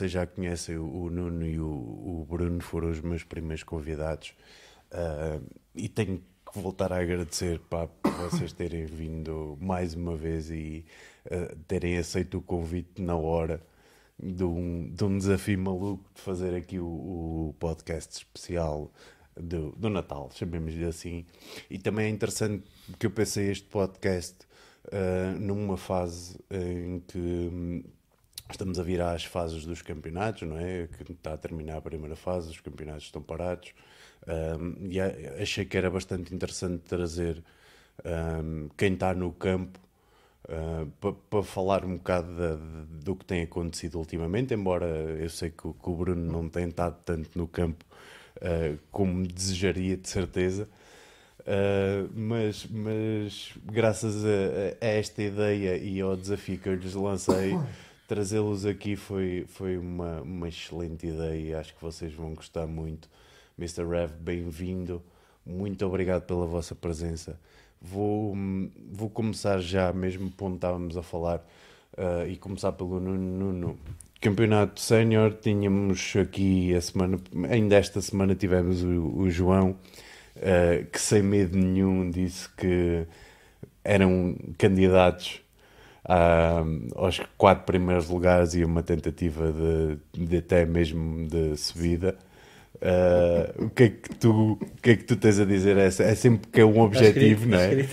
vocês já conhecem, o, Nuno e o, o, Bruno foram os meus primeiros convidados. Uh, e tenho que voltar a agradecer pá, por vocês terem vindo mais uma vez e uh, terem aceito o convite na hora de um, de um desafio maluco de fazer aqui o, o podcast especial do, do Natal, chamemos-lhe assim. E também é interessante que eu pensei este podcast uh, numa fase em que hum, estamos a virar as fases dos campeonatos, não é? Que está a terminar a primeira fase, os campeonatos estão parados. Um, e achei que era bastante interessante trazer um, quem está no campo uh, para pa falar um bocado do que tem acontecido ultimamente, embora eu sei que, que o Bruno não tem estado tanto no campo uh, como desejaria, de certeza. Uh, mas, mas graças a, a, esta ideia e ao desafio que eu lhes lancei, trazê-los aqui foi, foi uma, uma excelente ideia. Acho que vocês vão gostar muito. Mr. Rev, bem-vindo. Muito obrigado pela vossa presença. Vou, vou começar já, mesmo ponto estávamos a falar, uh, e começar pelo Nuno. Nuno. Campeonato Sénior, tínhamos aqui a semana, ainda esta semana tivemos o, o João, uh, que sem medo nenhum disse que eram candidatos uh, aos quatro primeiros lugares e uma tentativa de, de até mesmo de subida. Uh, o, que é que tu, o que é que tu tens a dizer? É, é sempre que é um objetivo, não é?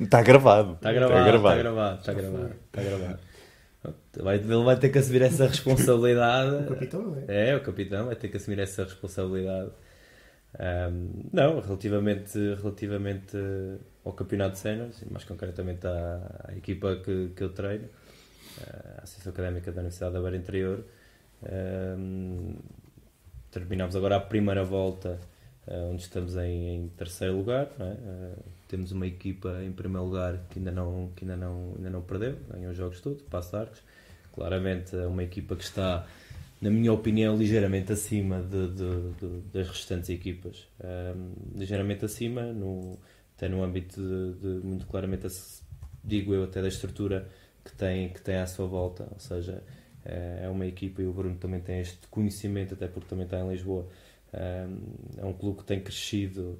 Está gravado. Está gravado, está gravado, está gravado. Está gravado, está gravado. Vai, ele vai ter que assumir essa responsabilidade. o capitão, não é? É, o capitão vai ter que assumir essa responsabilidade. Um, não, relativamente, relativamente ao campeonato de cenas, mais concretamente à, à equipa que, que eu treino, a Associação Académica da Universidade da Beira Interior. Um, terminamos agora a primeira volta, uh, onde estamos em, em terceiro lugar. É? Uh, temos uma equipa em primeiro lugar que ainda não, que ainda não, ainda não perdeu, ganhou os jogos todos, Passo Arcos. Claramente é uma equipa que está, na minha opinião, ligeiramente acima de, de, de, das restantes equipas. Um, ligeiramente acima, no, até no âmbito de, muito claramente, digo eu, até da estrutura que tem, que tem à sua volta. Ou seja, é, é uma equipa e o Bruno também tem este conhecimento, até porque também está em Lisboa. É um clube que tem crescido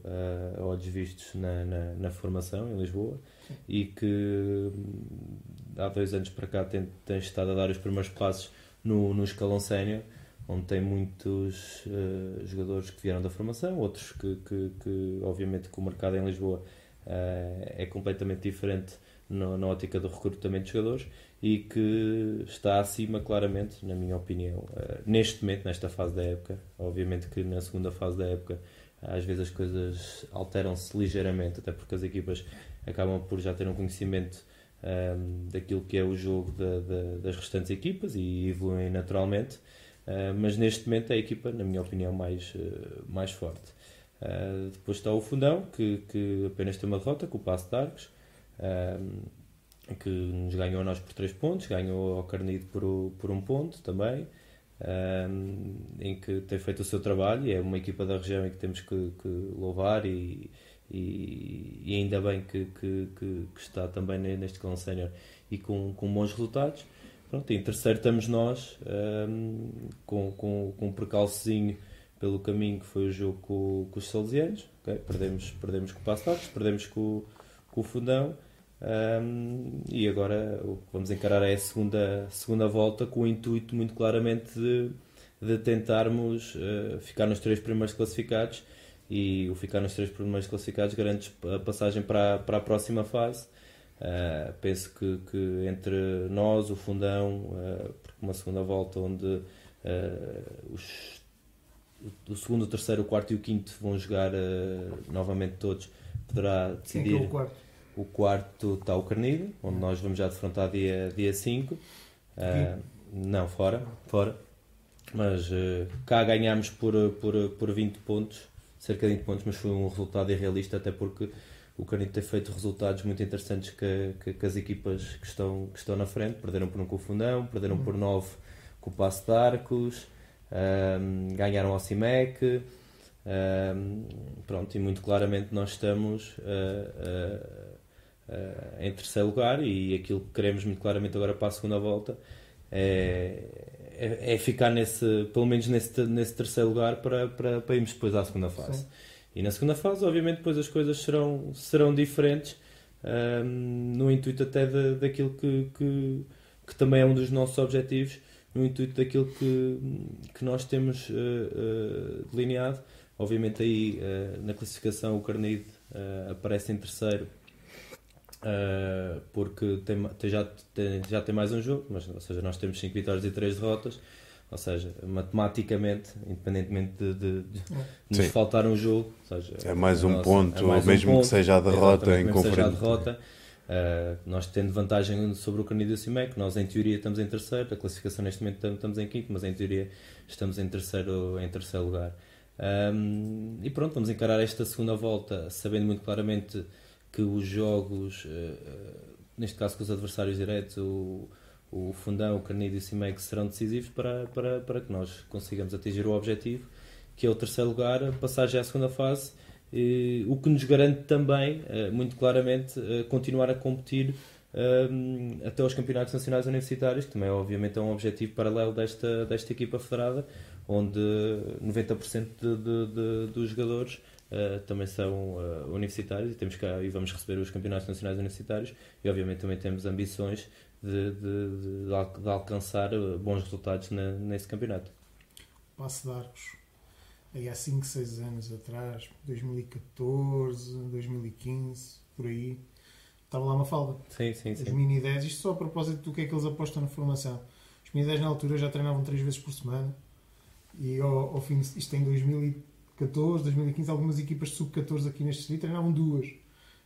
a olhos vistos na, na, na formação em Lisboa e que hum, há dois anos para cá tem, tem estado a dar os primeiros passos no, no escalão sénior, onde tem muitos uh, jogadores que vieram da formação, outros que, que, que obviamente, que o mercado em Lisboa uh, é completamente diferente no, na ótica do recrutamento de jogadores e que está acima, claramente, na minha opinião, uh, neste momento, nesta fase da época. Obviamente que na segunda fase da época, às vezes as coisas alteram-se ligeiramente, até porque as equipas acabam por já ter um conhecimento um, daquilo que é o jogo da, da, das restantes equipas e evoluem naturalmente. Uh, mas neste momento é a equipa, na minha opinião, mais, uh, mais forte. Uh, depois está o Fundão, que, que apenas tem uma derrota, com o Passo de Arcos. Que nos ganhou a nós por 3 pontos, ganhou ao Carnido por, por um ponto também, em que tem feito o seu trabalho é uma equipa da região em que temos que, que louvar e, e, e, ainda bem que, que, que, está também neste clã sénior e com, com bons resultados. Pronto, em terceiro estamos nós, um, com, com, com um percalçozinho pelo caminho que foi o jogo com, com os Salesianos. Okay? Perdemos, perdemos com o Passados, perdemos com, com o Fundão um, e agora o que vamos encarar é a segunda, segunda volta com o intuito muito claramente de, de tentarmos uh, ficar nos três primeiros classificados e o ficar nos três primeiros classificados garante a passagem para, para a próxima fase. Uh, penso que, que entre nós, o Fundão, uh, uma segunda volta onde os, o segundo, o terceiro, o quarto e o quinto vão jogar novamente todos, poderá decidir. Quem é, o quarto? O quarto está o Carnido, onde nós vamos já defrontar dia 5. Dia cinco. uh, não, fora. fora. Mas uh, cá ganhámos por, por, por 20 pontos, cerca de 20 pontos, mas foi um resultado irrealista, até porque o Carnido tem feito resultados muito interessantes que, que, que, as equipas que estão, que estão na frente. Perderam por um com o Fundão, perderam por 9 com o Passo de Arcos, um, ganharam ao CIMEC. Um, pronto, e muito claramente nós estamos uh, uh, em terceiro lugar e aquilo que queremos muito claramente agora para a segunda volta é, é, é, ficar nesse, pelo menos nesse, nesse terceiro lugar para, para, para irmos depois à segunda fase. Sim. E na segunda fase, obviamente, depois as coisas serão, serão diferentes, um, no intuito até de, daquilo que, que, que, também é um dos nossos objetivos, no intuito daquilo que, que nós temos uh, uh, delineado. Obviamente, aí uh, na classificação, o Carnide aparece em terceiro porque tem, tem, já, tem, já tem mais um jogo, mas, ou seja, nós temos 5 vitórias e 3 derrotas, ou seja, matematicamente, independentemente de, de, de nos faltar um jogo, seja, é mais um nossa, ponto, é mais mesmo um ponto, que seja a derrota em conferência. derrota, uh, nós tendo vantagem sobre o Canido e o CIMEC, nós em teoria estamos em terceiro, a classificação neste momento estamos em quinto, mas em teoria estamos em terceiro, em terceiro lugar. Um, e pronto, vamos encarar esta segunda volta sabendo muito claramente que os jogos, eh, neste caso com os adversários diretos, o, o Fundão, o Carnido e o CIMEG serão decisivos para, para, para que nós consigamos atingir o objetivo, que é o terceiro lugar, a passagem à segunda fase, o que nos garante também, eh, muito claramente, continuar a competir até aos campeonatos nacionais universitários, que também obviamente é um objetivo paralelo desta, desta equipa federada, onde 90% de, de, de, dos jogadores uh, também são uh, universitários e, temos cá, e vamos receber os campeonatos nacionais universitários e obviamente também temos ambições de, de, de, de alcançar eh, bons resultados na, nesse campeonato. Passo de Arcos, aí há 5, 6 anos atrás, 2014, 2015, por aí, estava lá uma falda. Sim, sim, Os sim. mini 10, isto só a propósito do que é que eles apostam na formação. Os mini 10 na altura já treinavam 3 vezes por semana e ao, ao fim, isto em 2014 2014, 2015, algumas equipas de sub-14 aqui neste distrito treinavam duas.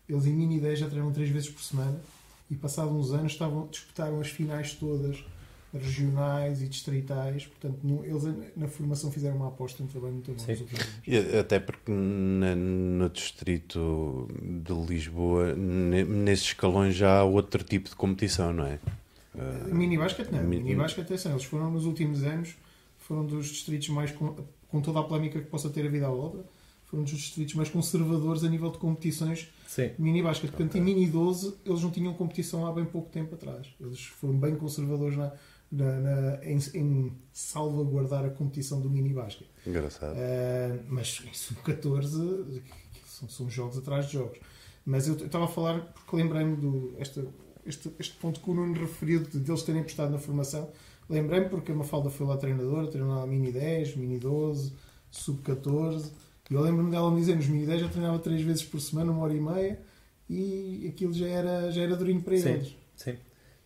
Eles em mini 10 já treinam três vezes por semana e passados uns anos estavam, disputaram as finais todas regionais e distritais, portanto no, eles na formação fizeram uma aposta, um trabalho muito bom. E até porque na, no distrito de Lisboa, nesses escalões já há outro tipo de competição, não é? Uh, mini basket não, mini, mini basket atenção, eles foram nos últimos anos, foram dos distritos mais com toda a polémica que possa ter havido à obra, foram dos distritos mais conservadores a nível de competições Sim. mini basket. Portanto, okay. em mini 12, eles não tinham competição há bem pouco tempo atrás. Eles foram bem conservadores na, na, na em, em, salvaguardar a competição do mini basket. Engraçado. Uh, mas em sub-14 são, são, jogos atrás de jogos. Mas eu estava a falar porque lembrei-me do este, este, este ponto que o Nuno referiu de, de eles terem apostado na formação Lembrei-me porque a Mafalda foi lá treinadora, treinou lá Mini 10, Mini 12, Sub 14. E eu lembro-me dela me dizer: nos Mini 10 já treinava 3 vezes por semana, uma hora e meia, e aquilo já era, já era durinho para sim, eles. Sim,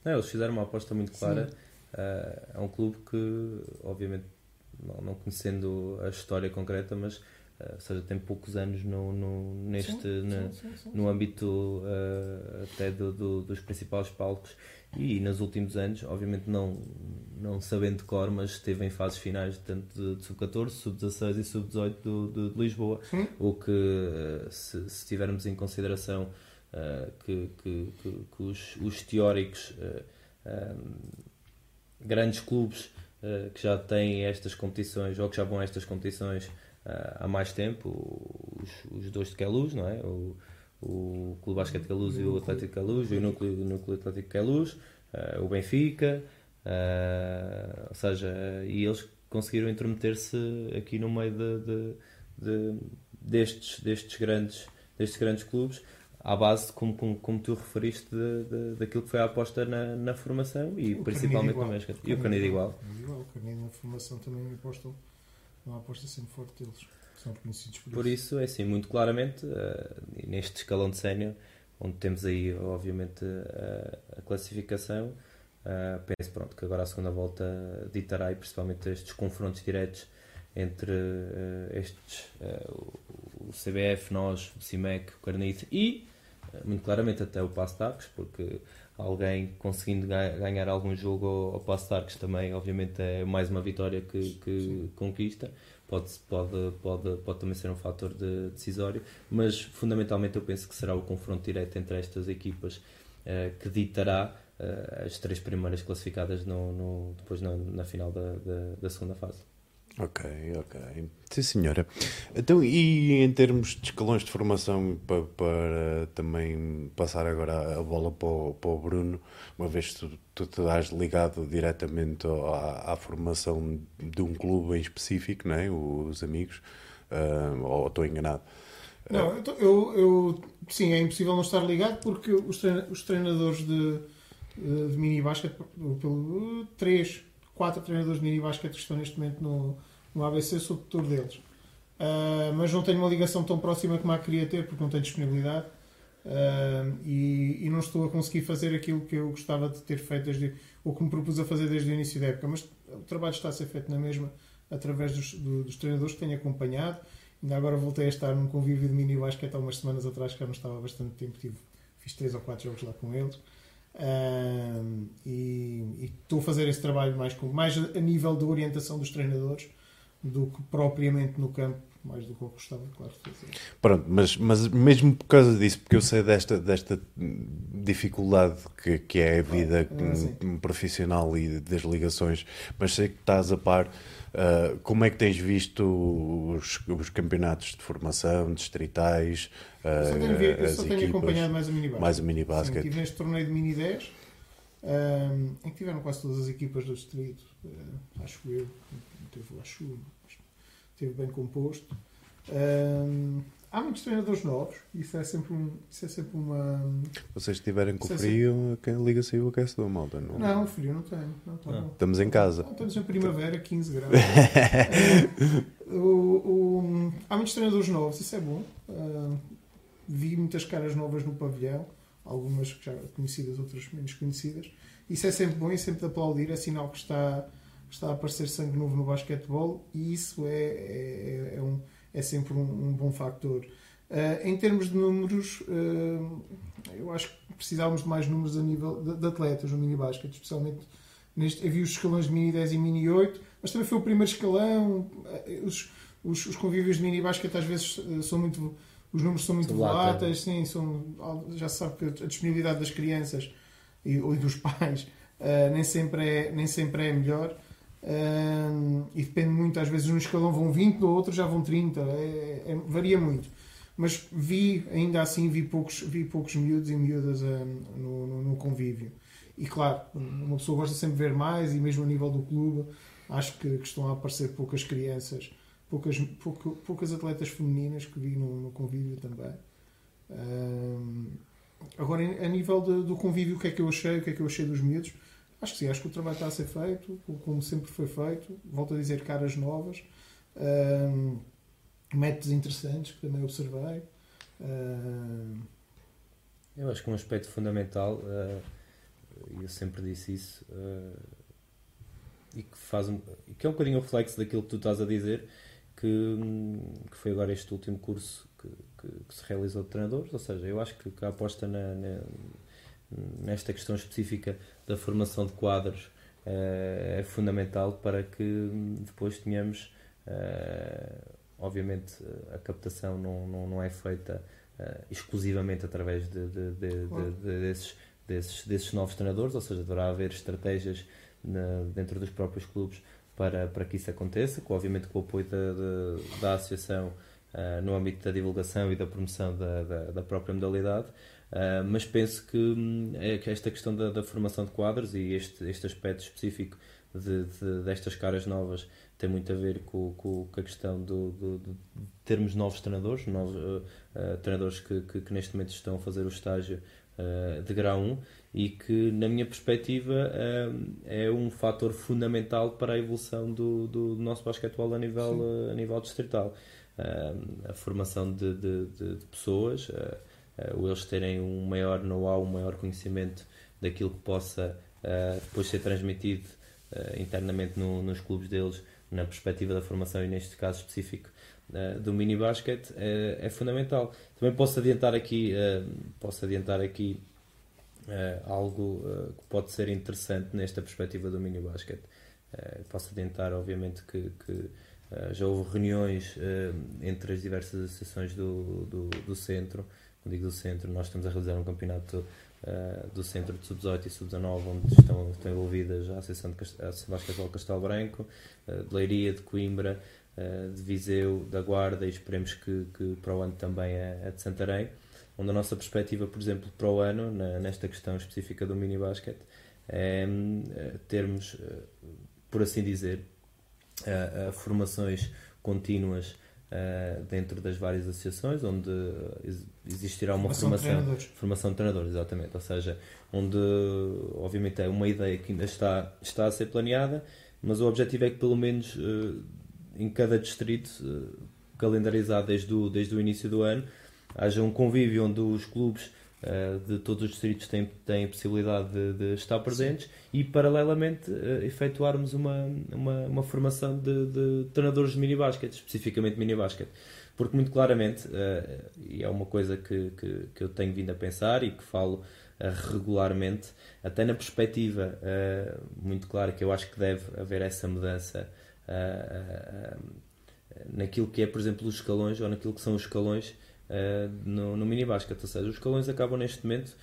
não, eles fizeram uma aposta muito clara. Uh, é um clube que, obviamente, não, não, conhecendo a história concreta, mas uh, ou seja, tem poucos anos no, no, neste, sim, na, sim, no âmbito uh, até do, do, dos principais palcos e nos últimos anos, obviamente não, não sabendo de cor, mas esteve em fases finais tanto de, de sub-14, sub-16 e sub-18 de, de, Lisboa, Sim. o que eh, se, se, tivermos em consideração uh, que, que, que, que, os, os teóricos uh, eh, um, grandes clubes uh, que já têm estas competições ou que já vão a estas competições há mais tempo, os, os dois de Queluz, não é? O, o Clube Basquete Caluz e o Atlético Caluz, o Núcleo, o Núcleo Atlético Caluz, o Benfica, uh, ou seja, e eles conseguiram intrometer-se aqui no meio de, de, de, destes, destes, grandes, destes grandes clubes, à base, como, como, como tu referiste, de, de, daquilo que foi a aposta na, na formação e o principalmente no México. E o Canido igual. igual. O Canido na formação também apostam, uma aposta sempre forte deles são reconhecidos por, por isso. isso. é assim, muito claramente, uh, neste escalão de sénior, onde temos aí, obviamente, uh, a classificação, uh, penso pronto, que agora a segunda volta ditará, e principalmente estes confrontos diretos entre estes, o CBF, nós, o CIMEC, o Carnite e, muito claramente, até o Tacos, porque alguém conseguindo ganhar algum jogo ao, ao Tacos também, obviamente, é mais uma vitória que, que conquista pode, pode, pode, pode também ser um fator de, decisório, mas fundamentalmente eu penso que será o confronto direto entre estas equipas uh, que ditará uh, as três primeiras classificadas no, no depois na, na final da, da, da, segunda fase. Ok, ok. Sim, senhora. Então, e em termos de escalões de formação, para, para também passar agora a bola para o, para o Bruno, uma vez que tu, tu estás ligado diretamente à, à, formação de um clube em específico, não é? os amigos, uh, ou estou enganado? Não, eu, eu, sim, é impossível não estar ligado porque os, treinadores de, de mini basquete, pelo, três, quatro treinadores de mini basquete que estão neste momento no, no ABC, sou tutor deles. Uh, mas não tenho uma ligação tão próxima como a queria ter porque não tenho disponibilidade uh, e, e, não estou a conseguir fazer aquilo que eu gostava de ter feito desde, ou que me propus a fazer desde o início da época. Mas o trabalho está a ser feito na mesma através dos, do, dos treinadores que tenho acompanhado. Ainda agora voltei a estar num convívio de mini basquete há umas semanas atrás que já não estava há bastante tempo. Tive, fiz três ou quatro jogos lá com eles. E, e, estou a fazer esse trabalho mais, mais a nível de orientação dos treinadores do que propriamente no campo, mais do que eu gostava, claro, fazer. Pronto, mas, mas mesmo por causa disso, porque eu sei desta, desta dificuldade que, que é a vida ah, profissional e das ligações, mas sei que estás a par. Uh, como é que tens visto os, os campeonatos de formação, distritais? Uh, eu só tenho, ver, eu só tenho acompanhado mais o minibasket. Mais o minibasket. Estive neste torneio de mini 10, um, em que tiveram quase todas as equipas do distrito, uh, acho eu. Teve, acho, esteve bem composto. Um, há muitos treinadores novos, isso é sempre, um, isso é sempre uma. Vocês estiverem com é frio, sempre... a liga saiu aquecedor, malta? Não, não frio não tenho. Não, tá não. Estamos em casa. Não, estamos em primavera, 15 graus. o, o, há muitos treinadores novos, isso é bom. Uh, vi muitas caras novas no pavilhão, algumas já conhecidas, outras menos conhecidas. Isso é sempre bom e sempre de aplaudir, é sinal que está está a aparecer sangue novo no basquetebol e isso é, é, é, um, é sempre um, um bom factor. Uh, em termos de números, uh, eu acho que precisávamos de mais números a nível de, de atletas no mini basquete, especialmente neste, havia os escalões de mini 10 e mini 8, mas também foi o primeiro escalão. Uh, os, os, os, convívios de mini basquete às vezes são muito. Os números são muito voláteis, sim, são, já se sabe que a disponibilidade das crianças e, e dos pais nem, sempre é, nem sempre é melhor e depende muito, às vezes num escalão vão 20, no outro já vão 30, é, é, varia muito. Mas vi, ainda assim, vi poucos, vi poucos miúdos e miúdas um, no, no, convívio. E claro, uma pessoa gosta sempre de ver mais, e mesmo a nível do clube, acho que, que estão a aparecer poucas crianças, poucas, pouco, poucas atletas femininas que vi no, no convívio também. Um, agora, a nível de, do convívio, o que é que eu achei, o que é que eu achei dos miúdos? Acho que sim, acho que o trabalho está a ser feito, como sempre foi feito. Volto a dizer, caras novas, métodos interessantes que também observei. Eu acho que um aspecto fundamental, uh, eu sempre disse isso, uh, e que faz um, que é um bocadinho reflexo daquilo que tu estás a dizer, que, que foi agora este último curso que, que, que, se realizou de treinadores, ou seja, eu acho que, que a aposta na, na nesta questão específica da formação de quadros uh, é fundamental para que depois tenhamos, uh, obviamente, a captação não, não, não é feita uh, exclusivamente através de, de, de, de, desses, desses, desses novos treinadores, ou seja, deverá haver estratégias na, dentro dos próprios clubes para, para que isso aconteça, com, obviamente com o apoio da, da, da associação no âmbito da divulgação e da promoção da, da, da própria modalidade. Uh, mas penso que, hum, é, que esta questão da, da, formação de quadros e este, este aspecto específico de, de, destas caras novas tem muito a ver com, com, com a questão do, do, de termos novos treinadores, novos uh, uh, treinadores que, que, que, neste momento estão a fazer o estágio de grau 1 e que, na minha perspectiva, é um fator fundamental para a evolução do, do nosso basquetebol a nível, a nível distrital. a formação de, de, de pessoas uh, eles terem um maior know-how, um maior conhecimento daquilo que possa uh, depois ser transmitido uh, internamente no, nos clubes deles, na perspectiva da formação e neste caso específico do mini basket, é, é, fundamental. Também posso adiantar aqui, posso adiantar aqui algo que pode ser interessante nesta perspectiva do mini basket. posso adiantar, obviamente, que, que já houve reuniões entre as diversas associações do, do, do centro quando digo do centro, nós estamos a realizar um campeonato uh, do centro de sub-18 e sub-19, onde estão, estão envolvidas a Associação de, Cast Basquetebol Castelo Branco, uh, de Leiria, de Coimbra, uh, de Viseu, da Guarda e esperemos que, que para o ano também a, a, de Santarém, onde a nossa perspectiva, por exemplo, para o ano, na, nesta questão específica do mini basquete, é termos, por assim dizer, formações contínuas dentro das várias associações, onde existirá uma formação, formação, de treinadores. formação de treinadores, exatamente, ou seja, onde obviamente é uma ideia que ainda está, está a ser planeada, mas o objetivo é que pelo menos uh, em cada distrito, uh, calendarizado desde o, desde o início do ano, haja um convívio onde os clubes uh, de todos os distritos têm, têm a possibilidade de, de estar presentes Sim. e, paralelamente, uh, efetuarmos uma, uma, uma formação de, de treinadores de mini-basket, especificamente mini-basket. Porque, muito claramente, uh, e é uma coisa que, que, que, eu tenho vindo a pensar e que falo regularmente, até na perspectiva muito clara que eu acho que deve haver essa mudança naquilo que é, por exemplo, os escalões ou naquilo que são os escalões uh, no, no mini basket. Ou seja, os escalões acabam neste momento.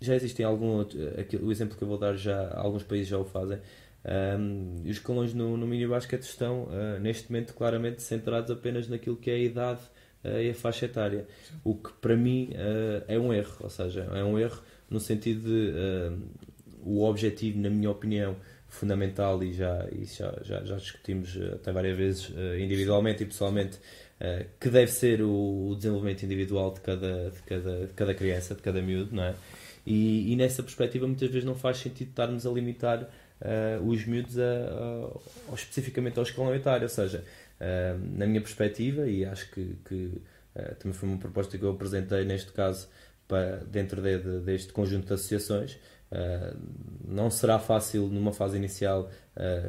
Já existem algum o exemplo que eu vou dar já alguns países já o fazem. Um, os escalões no, no mini basket estão uh, neste momento claramente centrados apenas naquilo que é a idade uh, e a faixa etária, o que para mim uh, é um erro, ou seja, é um erro no sentido de o objetivo, na minha opinião, fundamental e já, e já, já, já discutimos até várias vezes individualmente e pessoalmente eh, que deve ser o, desenvolvimento individual de cada, de, cada, de cada criança, de cada miúdo, não é? E, e, nessa perspectiva muitas vezes não faz sentido estarmos a limitar uh, os miúdos a, a, a, especificamente ao escalão etário, ou seja, uh, na minha perspectiva, e acho que, que uh, também foi uma proposta que eu apresentei neste caso para, dentro de, de, deste conjunto de associações, não será fácil numa fase inicial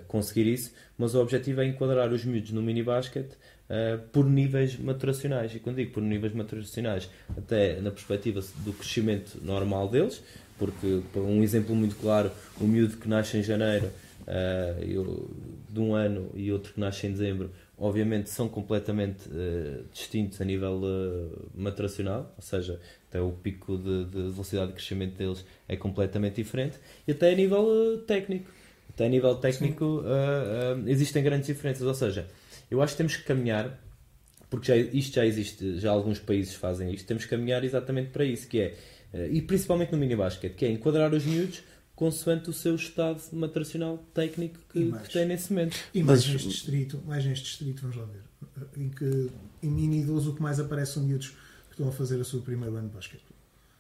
conseguir isso, mas o objetivo é enquadrar os miúdos no mini basket uh, por níveis maturacionais. E quando digo por níveis maturacionais, até na perspectiva do crescimento normal deles, porque, um exemplo muito claro, o miúdo que nasce em janeiro uh, eu, de um ano e outro que nasce em dezembro, obviamente são completamente uh, distintos a nível uh, maturacional, ou seja, até o pico de, de, velocidade de crescimento deles é completamente diferente, e até a nível uh, técnico. Até a nível técnico existem grandes diferenças, ou seja, eu acho que temos que caminhar, porque já, isto já existe, já alguns países fazem isto, temos que caminhar exatamente para isso, que é, eh, e principalmente no mini basket, que é enquadrar os miúdos consoante o seu estado maturacional técnico que, mais, que tem nesse momento. E mais Mas, neste distrito, mais neste distrito, vamos lá ver, em que em mini idoso o que mais aparece são miúdos que estão a fazer a sua primeiro ano de basquetebol,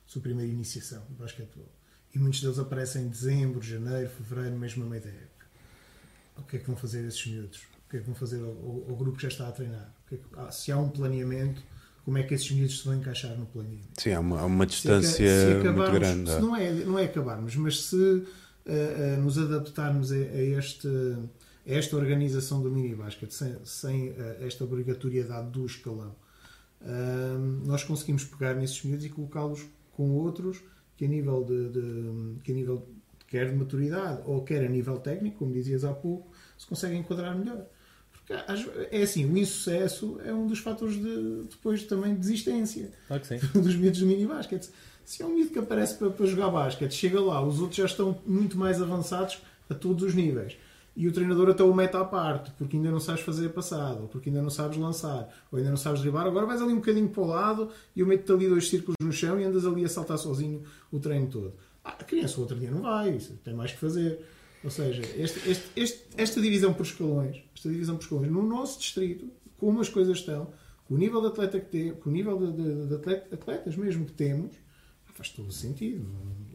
a sua primeira iniciação de basquetebol. E muitos deles aparecem em dezembro, janeiro, fevereiro, mesmo a meio da época. O que é que vão fazer esses miúdos? Que é que vão fazer ao, grupo que já está a treinar? É ah, se há um planeamento, como é que esses miúdos se vão encaixar no planeamento? Sim, há uma, uma distância se, se muito grande. Se não, é, não é acabarmos, mas se uh, uh, nos adaptarmos a, a, este, a esta organização do mini basket sem, sem uh, esta obrigatoriedade do escalão, nós conseguimos pegar nesses miúdos e colocá-los com outros que a nível de, de, que a nível quer de maturidade ou quer a nível técnico, como dizias há pouco, se conseguem enquadrar melhor. É assim, o insucesso é um dos fatores de, depois também de desistência claro que sim. dos miúdos do mini basquete. Se é um miúdo que aparece para, para jogar basquete, chega lá, os outros já estão muito mais avançados a todos os níveis. E o treinador até o mete à parte, porque ainda não sabes fazer a passada, ou porque ainda não sabes lançar, ou ainda não sabes driblar. Agora vais ali um bocadinho para o lado e eu meto-te ali dois círculos no chão e andas ali a saltar sozinho o treino todo. Ah, a criança o outro dia não vai, tem mais que fazer. Ou seja, este, este, este, esta divisão por escalões, esta divisão por escalões, no nosso distrito, como as coisas estão, com o nível de atleta que temos, com o nível de, de, de atleta, atletas mesmo que temos, faz todo o sentido.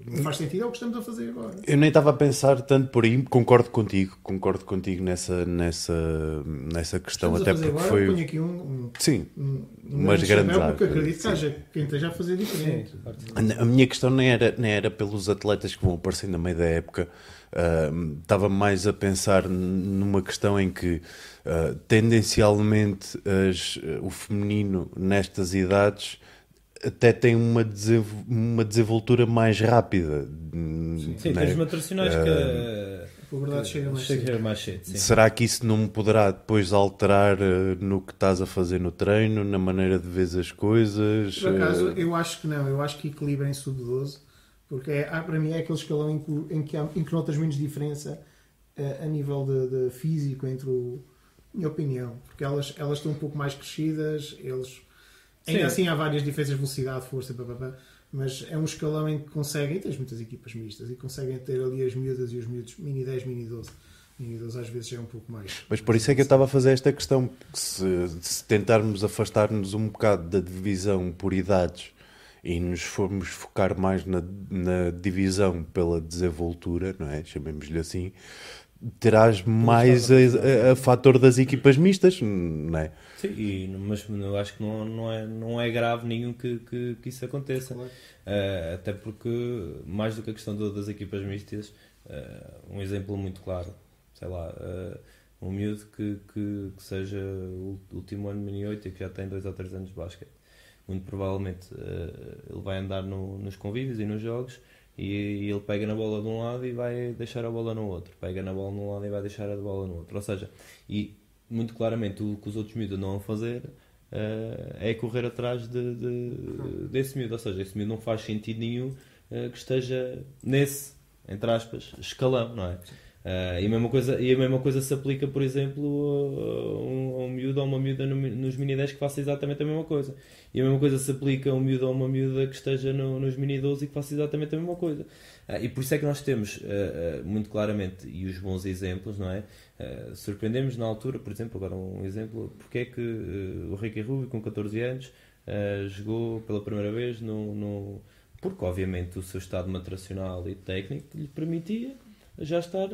Não faz sentido é o que estamos a fazer agora. Eu nem estava a pensar tanto por aí, concordo contigo, concordo contigo nessa, nessa, nessa questão. Estamos até a fazer porque agora, foi. Ponho aqui um, um, Sim, um, umas grandes Porque acredito que haja quem esteja a fazer diferente. Sim, a minha questão nem era, nem era pelos atletas que vão aparecendo no meio da época. Uh, estava mais a pensar numa questão em que uh, tendencialmente as, o feminino nestas idades até tem uma, uma desenvoltura mais rápida. Sim, né? termos maturacionais uh, que a verdade chega mais chega cedo. Mais cedo Será que isso não poderá depois alterar uh, no que estás a fazer no treino, na maneira de ver as coisas? Por acaso, uh... eu acho que não. Eu acho que equilibra em sub-12 Porque é, para mim é aquele escalão em que, em que, há, em que notas menos diferença uh, a nível de, de, físico entre o. Minha opinião. Porque elas, elas estão um pouco mais crescidas, eles. Ainda Sim. assim há várias diferenças de velocidade, força, papapá, mas é um escalão em que conseguem, tens muitas equipas mistas, e conseguem ter ali as miúdas e os miúdos, mini 10, mini 12 e às vezes é um pouco mais. Mas por isso é que eu estava a fazer esta questão. Se, se tentarmos afastar-nos um bocado da divisão por idades e nos formos focar mais na, na divisão pela desenvoltura, não é? Chamemos-lhe assim, terás mais a, a, a, fator das equipas mistas, não é? Sim, e, mas eu acho que não, não, é, não é grave nenhum que, que, que isso aconteça. Uh, até porque, mais do que a questão das equipas mistas, uh, um exemplo muito claro sei lá, uh, um miúdo que, que, que, seja o último ano de Mini 8 e que já tem 2 ou 3 anos de basquete. Muito provavelmente uh, ele vai andar no, nos convívios e nos jogos e, e, ele pega na bola de um lado e vai deixar a bola no outro. Pega na bola num lado e vai deixar a bola no outro. Ou seja, e muito claramente o que os outros miúdos não vão fazer uh, é correr atrás de, de, desse miúdo. Ou seja, esse miúdo não faz sentido nenhum uh, que esteja nesse, entre aspas, escalão, não é? Uh, e, a mesma coisa, e a mesma coisa se aplica, por exemplo, a um, a um miúdo ou uma miúda no, nos mini 10 que faça exatamente a mesma coisa. E a mesma coisa se aplica a um miúdo ou uma miúda que esteja no, nos mini 12 e que faça exatamente a mesma coisa. Uh, e por isso é que nós temos uh, muito claramente, e os bons exemplos, não é? surpreendemos na altura, por exemplo, agora um exemplo, porque é que o Ricky Rubio, com 14 anos, jogou pela primeira vez no, no. Porque, obviamente, o seu estado maturacional e técnico lhe permitia já estar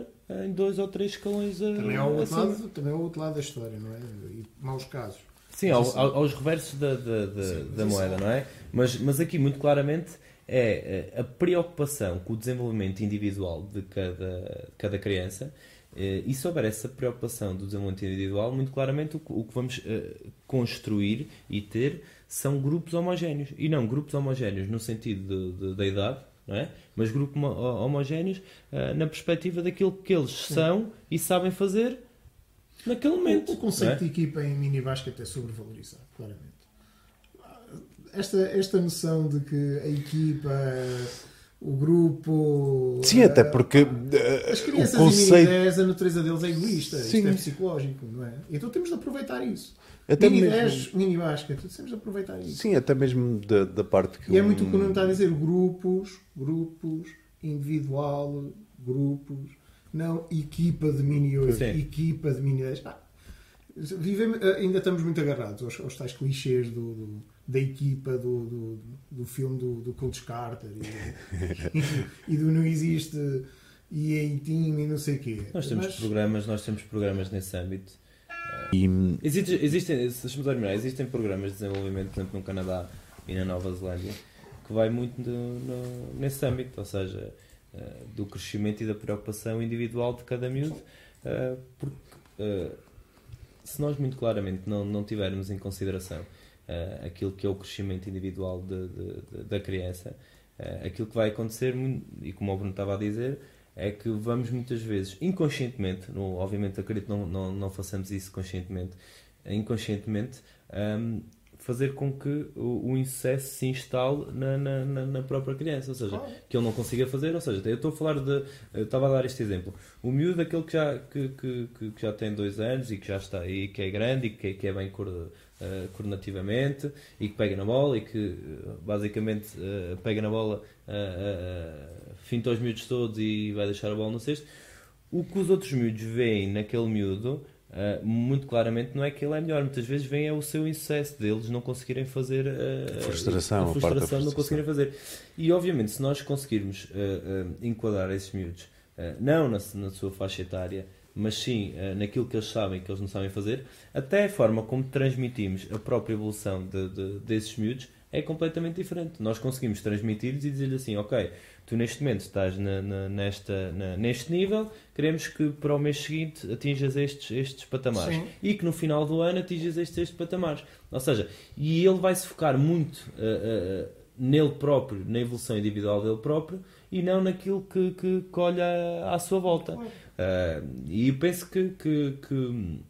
em dois ou três escalões a, também é o outro lado Também é o outro lado da história, não é? E maus casos. Sim, ao, ao, aos reversos da, da, da, Sim, da moeda, não é? Mas, mas aqui, muito claramente, é, é a preocupação com o desenvolvimento individual de cada, cada criança eh, e se houver essa preocupação do desenvolvimento individual, muito claramente o que vamos eh, construir e ter são grupos homogéneos. E não grupos homogéneos no sentido de, de, da idade, não é? mas grupos homogéneos uh, na perspectiva daquilo que eles Sim. são e sabem fazer naquele momento. O, o conceito é? de equipa em mini basquete é sobrevalorizado, claramente. Esta, esta noção de que a equipa o grupo. Sim, até porque. As crianças o conceito... 10, a natureza deles é egoísta, Sim. isto é psicológico, não é? Então temos de aproveitar isso. Até mini mesmo... 10, mini basket, temos de aproveitar isso. Sim, até mesmo da, da parte que. E é muito o que o Nuno está a dizer: grupos, grupos, individual, grupos, não equipa de mini 8, Sim. equipa de mini 10. Ah, vivemos, ainda estamos muito agarrados aos, aos tais clichês do, do da equipa do, do, do filme do, do Coach Carter e, e, e do não existe e em team e não sei o quê. Nós temos Mas... programas, nós temos programas nesse âmbito e... Existe, existem, deixa-me terminar, existem programas de desenvolvimento, por exemplo, no Canadá e na Nova Zelândia, que vai muito no, no, nesse âmbito, ou seja, uh, do crescimento e da preocupação individual de cada miúdo, uh, porque uh, se nós muito claramente não, não tivermos em consideração aquilo que é o crescimento individual de, de, de, da criança, aquilo que vai acontecer, e como o Bruno estava a dizer, é que vamos muitas vezes, inconscientemente, no, obviamente acredito que não, não, não façamos isso conscientemente, inconscientemente, um, fazer com que o, o insucesso se instale na, na, na, própria criança, ou seja, que ele não consiga fazer, ou seja, eu estou a falar de, estava a dar este exemplo, o miúdo aquele que já, que, que, que, já tem dois anos e que já está, e que é grande e que, que é bem uh, coordenativamente e que pega na bola e que uh, basicamente uh, pega na bola finta os miúdos todos e vai deixar a bola no cesto. O que os outros miúdos veem naquele miúdo, uh, muito claramente, não é que ele é melhor. Muitas vezes vem é o seu insucesso deles não conseguirem fazer uh, a frustração, a frustração de não conseguirem fazer. E obviamente, se nós conseguirmos uh, enquadrar esses miúdos, não na, na, sua faixa etária, mas sim naquilo que eles sabem que eles não sabem fazer, até a forma como transmitimos a própria evolução de, de, desses miúdos é completamente diferente. Nós conseguimos transmitir-lhes e dizer-lhe assim: Ok, tu neste momento estás na, na, nesta, na, neste nível, queremos que para o mês seguinte atinjas estes, estes patamares Sim. e que no final do ano atinjas estes, estes patamares. Ou seja, e ele vai se focar muito uh, uh, nele próprio, na evolução individual dele próprio e não naquilo que, que, que olha à sua volta. Uh, e penso que, que, que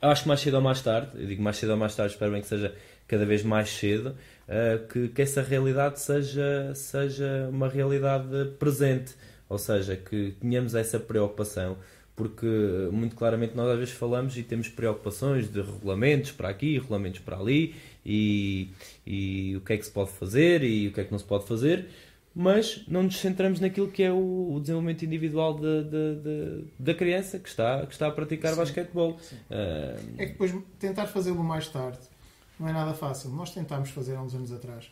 acho que mais cedo ou mais tarde, eu digo mais cedo ou mais tarde, espero bem que seja cada vez mais cedo, uh, que, que essa realidade seja, seja uma realidade presente, ou seja, que tenhamos essa preocupação, porque muito claramente nós às vezes falamos e temos preocupações de regulamentos para aqui, regulamentos para ali, e, e o que é que se pode fazer e o que é que não se pode fazer, mas não nos centramos naquilo que é o, o desenvolvimento individual de, de, de, da criança que está, que está a praticar Sim. basquetebol. Uh... É que depois tentar fazê-lo mais tarde não é nada fácil. Nós tentámos fazer há uns anos atrás,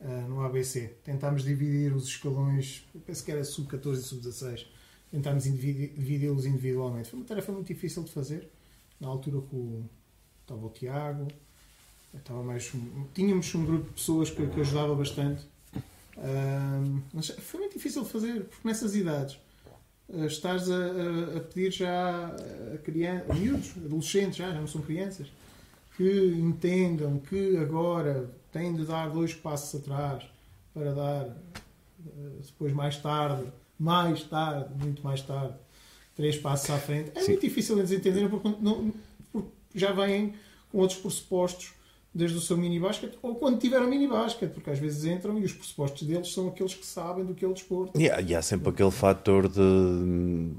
uh, no ABC. Tentámos dividir os escalões, penso que era sub-14 e sub-16. Tentámos dividi-los individualmente. Foi uma tarefa muito difícil de fazer. Na altura que o, estava o Tiago, estava mais, tínhamos um grupo de pessoas que, que ajudava bastante mas foi muito difícil de fazer, porque nessas idades uh, estás a, a, pedir já a criança, miúdos, adolescentes já, já não são crianças, que entendam que agora têm de dar dois passos atrás para dar uh, depois mais tarde, mais tarde, muito mais tarde, três passos à frente. É Sim. muito difícil eles entenderem porque, não, porque já vêm com outros pressupostos desde o seu mini basket ou quando tiveram mini basket, porque às vezes entram e os pressupostos deles são aqueles que sabem do que é o desporto. E há, e há sempre aquele fator de,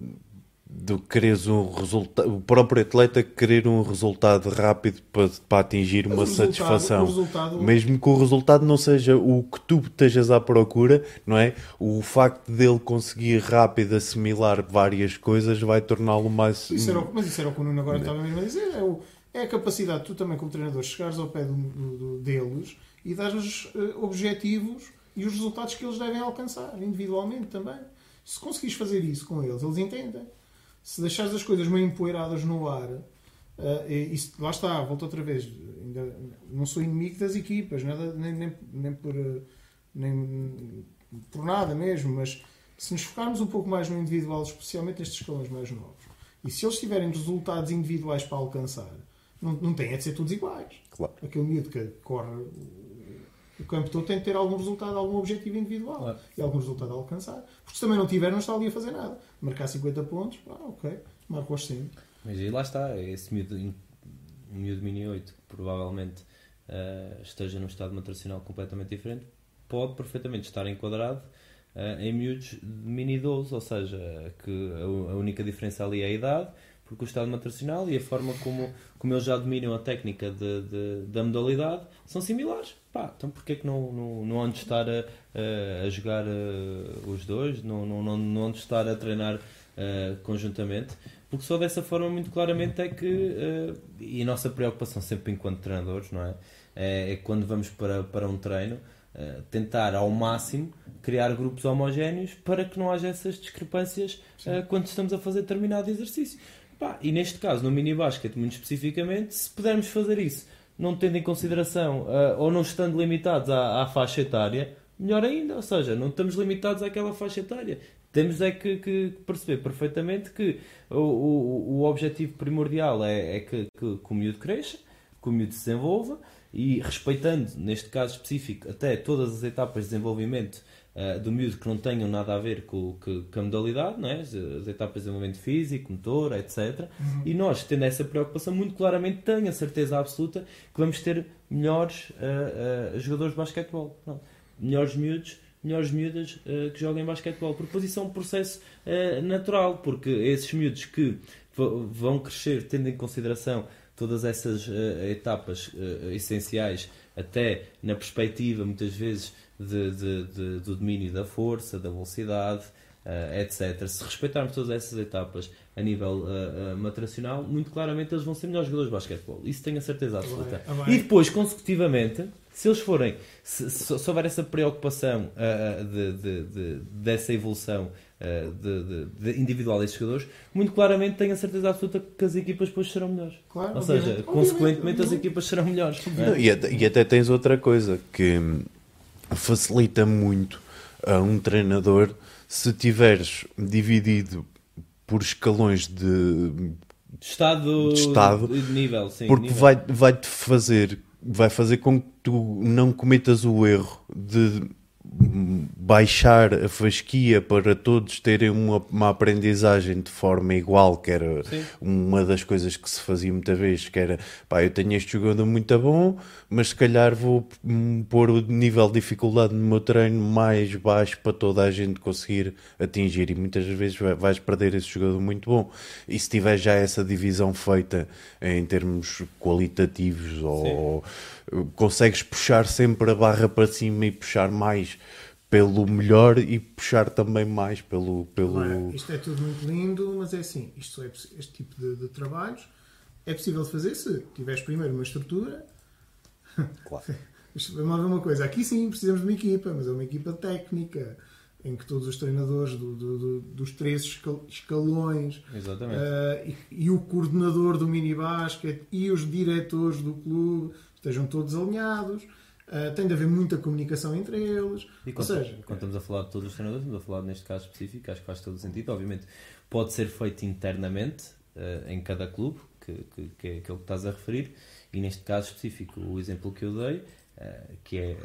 de quereres um resultado, o próprio atleta querer um resultado rápido para, para atingir uma satisfação, resultado... mesmo que o resultado não seja o que tu estejas à procura, não é? O facto dele conseguir rápido assimilar várias coisas vai torná-lo mais. Isso era, mas isso era o que o Nuno agora estava mesmo a dizer. É o, é a capacidade, tu também como treinador, chegares ao pé do, do, deles e dares uh, objetivos e os resultados que eles devem alcançar, individualmente também. Se conseguires fazer isso com eles, eles entendem. Se deixares as coisas meio empoeiradas no ar, uh, isso, lá está, volto outra vez. Ainda, não sou inimigo das equipas, nada, nem, nem, nem, por, uh, nem por nada mesmo, mas se nos focarmos um pouco mais no individual, especialmente nestes escalões mais novos, e se eles tiverem resultados individuais para alcançar, não, não tem é de ser todos iguais. Claro. Aquele miúdo que corre o campo todo tem de ter algum resultado, algum objetivo individual claro. e algum resultado a alcançar. Porque se também não tiver, não está ali a fazer nada. Marcar 50 pontos, ah, ok, marco aos 100. Mas aí lá está, esse miúdo, um miúdo mini 8 que provavelmente uh, esteja num estado nutricional completamente diferente, pode perfeitamente estar enquadrado uh, em miúdos de mini 12, ou seja, que a, a única diferença ali é a idade porque o estado nutricional e a forma como, como eles já dominam a técnica de, de da modalidade são similares. Pá, então porquê que não, não, não hão de estar a, a, jogar uh, os dois? Não, não, não, não hão de estar a treinar uh, conjuntamente? Porque só dessa forma, muito claramente, é que. Uh, e a nossa preocupação sempre enquanto treinadores, não é? É, é quando vamos para, para um treino. Tentar ao máximo criar grupos homogéneos para que não haja essas discrepâncias quando estamos a fazer determinado exercício. Pá, e neste caso, no mini basket, muito especificamente, se pudermos fazer isso, não tendo em consideração uh, ou não estando limitados à, à, faixa etária, melhor ainda. Ou seja, não estamos limitados àquela faixa etária. Temos é que, que perceber perfeitamente que o, o, o objetivo primordial é, é que, que, que o miúdo cresça, que o miúdo se desenvolva e respeitando, neste caso específico, até todas as etapas de desenvolvimento uh, do miúdo que não tenham nada a ver com, com, com a modalidade, não é? as, as, etapas de desenvolvimento físico, motor, etc. Uhum. E nós, tendo essa preocupação, muito claramente tenho a certeza absoluta que vamos ter melhores uh, uh, jogadores de basquetebol. Não. Melhores miúdos melhores miúdas uh, que joguem basquetebol, porque depois isso é um processo uh, natural, porque esses miúdos que vão crescer tendo em consideração todas essas uh, etapas essenciais, até na perspectiva, muitas vezes, de, de, de, do domínio da força, da velocidade, uh, etc. Se respeitarmos todas essas etapas a nível uh, uh, matracional, muito claramente eles vão ser melhores jogadores de basquetebol. Isso tenho a certeza absoluta. E depois, consecutivamente, se eles forem, se, se, se houver essa preocupação uh, de, de, de, dessa evolução de, individual desses jogadores, muito claramente tenho a certeza absoluta que as equipas depois serão melhores. Claro, Ou seja, obviamente, consequentemente obviamente. as equipas serão melhores. Não, e, até, e até tens outra coisa que facilita muito a um treinador se tiveres dividido por escalões de estado, de, estado, de nível, sim, porque nível. vai vai te fazer vai fazer com que tu não cometas o erro de baixar a fasquia para todos terem uma, uma aprendizagem de forma igual, que era Sim. uma das coisas que se fazia muitas vezes, que era pá, eu tenho este jogador muito bom, mas se calhar vou pôr o nível de dificuldade no meu treino mais baixo para toda a gente conseguir atingir e muitas vezes vai- vais perder esse jogador muito bom. E se tiver já essa divisão feita em termos qualitativos ou consegues puxar sempre a barra para cima e puxar mais pelo melhor e puxar também mais pelo, pelo... Agora, isto é tudo muito lindo, mas é assim, isto é este tipo de, de trabalhos é possível de fazer se tiveres primeiro uma estrutura. Claro. Vamos ver uma coisa, aqui sim precisamos de uma equipa, mas é uma equipa técnica em que todos os treinadores do- do- do- dos três escal- escalões Exatamente. eh, e, e o coordenador do minibasket e os diretores do clube estejam todos alinhados. eh, tem de haver muita comunicação entre eles. E Ou quando, seja, quando estamos a falar de todos os treinadores, estamos a falar neste caso específico, acho que faz todo o sentido. Obviamente, pode ser feito internamente eh, em cada clube, que, que, que é aquele que estás a referir, e neste caso específico, o exemplo que eu dei, eh, que é,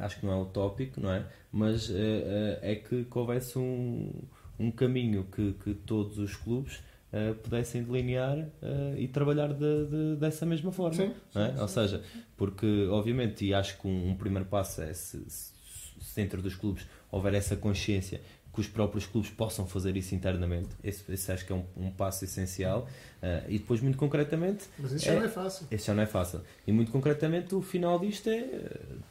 acho que não é utópico, não é? Mas é que, que houvesse um, um caminho que, que todos os clubes eh, pudessem delinear eh, e trabalhar de- de- dessa mesma forma. Sim, não é? Ou seja, porque obviamente, e acho que um, um primeiro passo é se, se, dentro dos clubes houver essa consciência que os próprios clubes possam fazer isso internamente, esse, esse acho que é um, um passo essencial. Eh, e depois, muito concretamente, mas isso já É- não é fácil. esse já não é fácil. E muito concretamente, o final disto é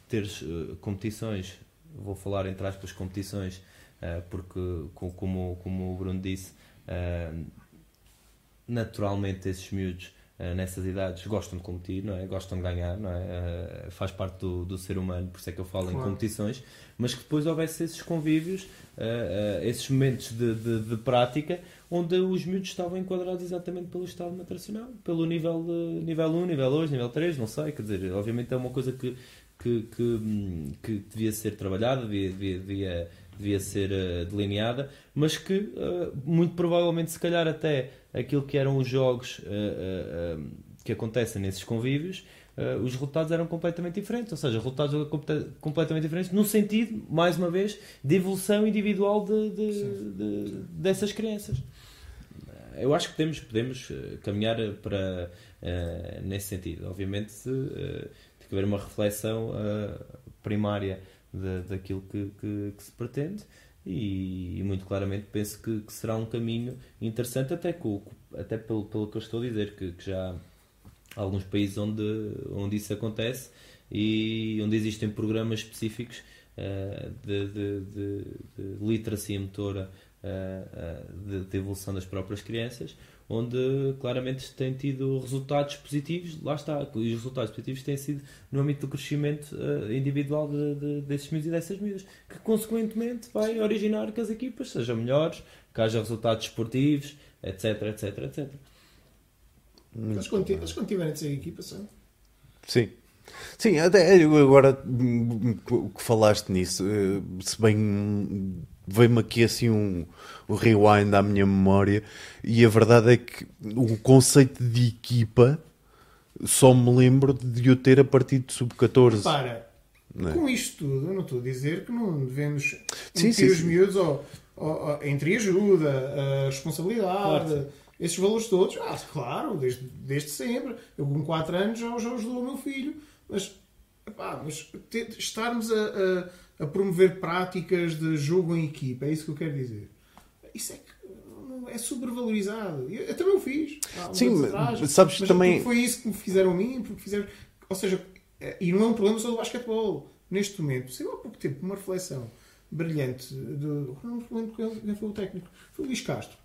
teres eh, competições, vou falar entre aspas competições, porque, co- como, como o Bruno disse, naturalmente esses miúdos eh, nessas idades gostam de competir, não é? gostam de ganhar, não é? Eh, faz parte do, do ser humano, por isso é que eu falo em Claro. competições, mas que depois houvesse esses convívios, eh, esses momentos de, de, de prática, onde os miúdos estavam enquadrados exatamente pelo estado nutricional, pelo nível, nível 1, nível 2, nível 3, não sei, quer dizer, obviamente é uma coisa que, que, que, hum, que devia ser trabalhada, devia, devia, devia, devia ser eh, delineada, mas que eh, muito provavelmente, se calhar até aquilo que eram os jogos eh, que acontecem nesses convívios, os resultados eram completamente diferentes, ou seja, resultados completamente diferentes no sentido, mais uma vez, de evolução individual de, de- de- dessas crianças. Eu acho que podemos, podemos caminhar para nesse sentido. Obviamente tem que haver uma reflexão primária da- daquilo que, que- que se pretende e, e muito claramente penso que, que será um caminho interessante até, com, até pelo, pelo que eu estou a dizer, que, que já há alguns países onde, onde isso acontece e onde existem programas específicos eh, de, de, de, de literacia motora eh, eh, de, de evolução das próprias crianças, onde claramente tem tido resultados positivos, lá está, e os resultados positivos têm sido no âmbito do crescimento eh, individual de, de- desses miúdos e dessas miúdas, que consequentemente vai originar que as equipas sejam melhores, que haja resultados esportivos, etc, etc, etc. Eles quando, eles quando tiverem de ser equipa são. Sim. Sim, até agora hum, o que falaste nisso, eh, se bem hum, veio-me aqui assim um, um rewind à minha memória, e a verdade é que o conceito de equipa só me lembro de eu ter a partir de sub-14. Para, é? com isto tudo, eu não estou a dizer que não devemos Sim, meter sim, os sim. miúdos ao, ao, entre ajuda, a responsabilidade, Claro. esses valores todos. Ah, claro, desde, desde sempre. Eu com 4 anos já, já ajudou o meu filho, mas, epá, mas te- estarmos a, a, a promover práticas de jogo em equipa, é isso que eu quero dizer. Isso é que é supervalorizado. Eu, eu também o fiz. Sim, mas atrás, sabes mas também- Foi isso que me fizeram a mim, porque fizeram. Ou seja, eh, e não é um problema só do basquetebol. Neste momento, saiu há pouco tempo uma reflexão brilhante do. Não me lembro quem foi o técnico. Foi o Luís Castro.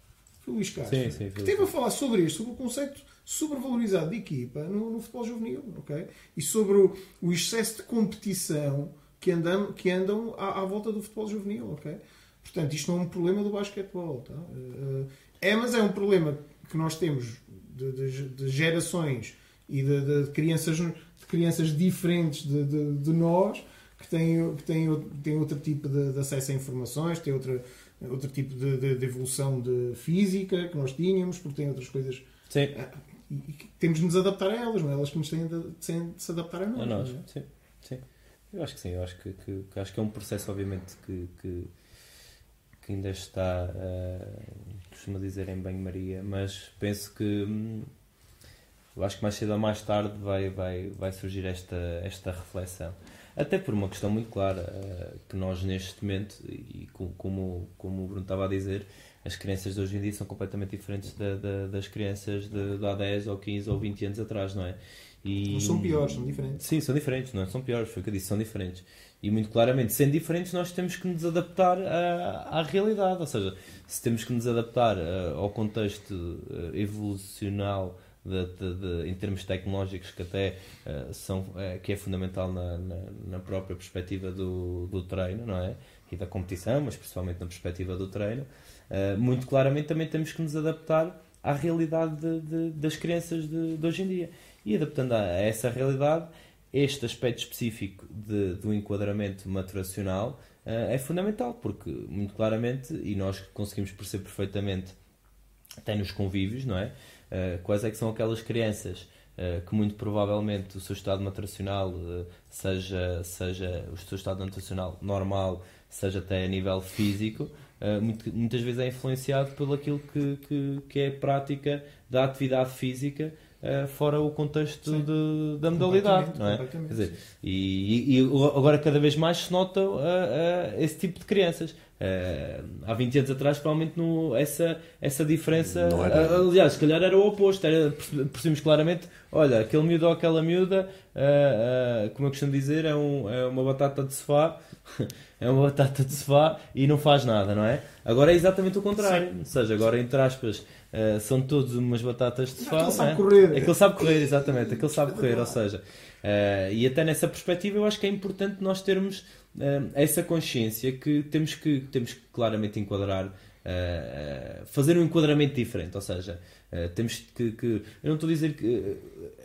Foi o Luís Castro. Sim, sim, que foi. teve a falar sobre isto, sobre o conceito supervalorizado de equipa no, no futebol juvenil, ok? E sobre o, o excesso de competição que andam, que andam à, à volta do futebol juvenil, ok? Portanto, isto não é um problema do basquetebol, tá? Eh, É, mas é um problema que nós temos de, de- de gerações e de, de crianças, de crianças diferentes de, nós que têm, que têm, outro- têm outro tipo de, acesso a informações, têm outra, outro tipo de, evolução de física que nós tínhamos, porque têm outras coisas Sim, e, e temos de nos adaptar a elas, não é? Elas que nos têm de, têm de se adaptar a nós. a nós. é? Sim, sim. Eu acho que sim, eu acho que, que, que acho que é um processo, obviamente, que, que, que ainda está, uh, costuma dizer, em banho-maria, mas penso que hum, eu acho que mais cedo ou mais tarde vai, vai, vai surgir esta, esta reflexão. Até por uma questão muito clara, uh, que nós neste momento, e como, como o Bruno estava a dizer, as crianças de hoje em dia são completamente diferentes da, da, das crianças de, de há 10 ou 15 ou 20 anos atrás, não é? E... Não são piores, são diferentes. Sim, são diferentes, não é? são piores, foi o que eu disse, são diferentes. E muito claramente, sendo diferentes, nós temos que nos adaptar à, à realidade. Ou seja, se temos que nos adaptar uh, ao contexto uh, evolucional de, de, de, em termos tecnológicos que até uh, são que é fundamental na, na, na, própria perspectiva do, do treino não é e da competição mas principalmente na perspectiva do treino muito claramente também temos que nos adaptar à realidade das crianças de, hoje em dia e adaptando a essa realidade, este aspecto específico de, do enquadramento maturacional uh, é fundamental, porque, muito claramente, e nós conseguimos perceber perfeitamente, até nos convívios, não é? Uh, quais é que são aquelas crianças uh, que, muito provavelmente, o seu estado maturacional, seja, seja o seu estado maturacional normal, seja até a nível físico, muitas vezes é influenciado pelo aquilo que, que, que é prática da atividade física uh, fora o contexto de, da modalidade, não é? Quer dizer, e, e, agora cada vez mais se nota uh, uh, esse tipo de crianças. há 20 anos atrás, provavelmente, no, essa, essa diferença. aliás, se calhar era o oposto. Era, percebemos claramente: olha, aquele miúdo ou aquela miúda, como eu costumo dizer, é, um, é uma batata de sofá. é uma batata de sofá e não faz nada, não é? Agora é exatamente o contrário. Sim. Ou seja, agora, entre aspas, uh, são todos umas batatas de sofá. Aquele sabe é? correr. Aquele sabe correr, exatamente. Aquele sabe correr, ou seja, uh, e até nessa perspectiva eu acho que é importante nós termos uh, essa consciência que temos que, temos que claramente enquadrar, fazer um enquadramento diferente, ou seja, temos que, que, Eu não estou a dizer que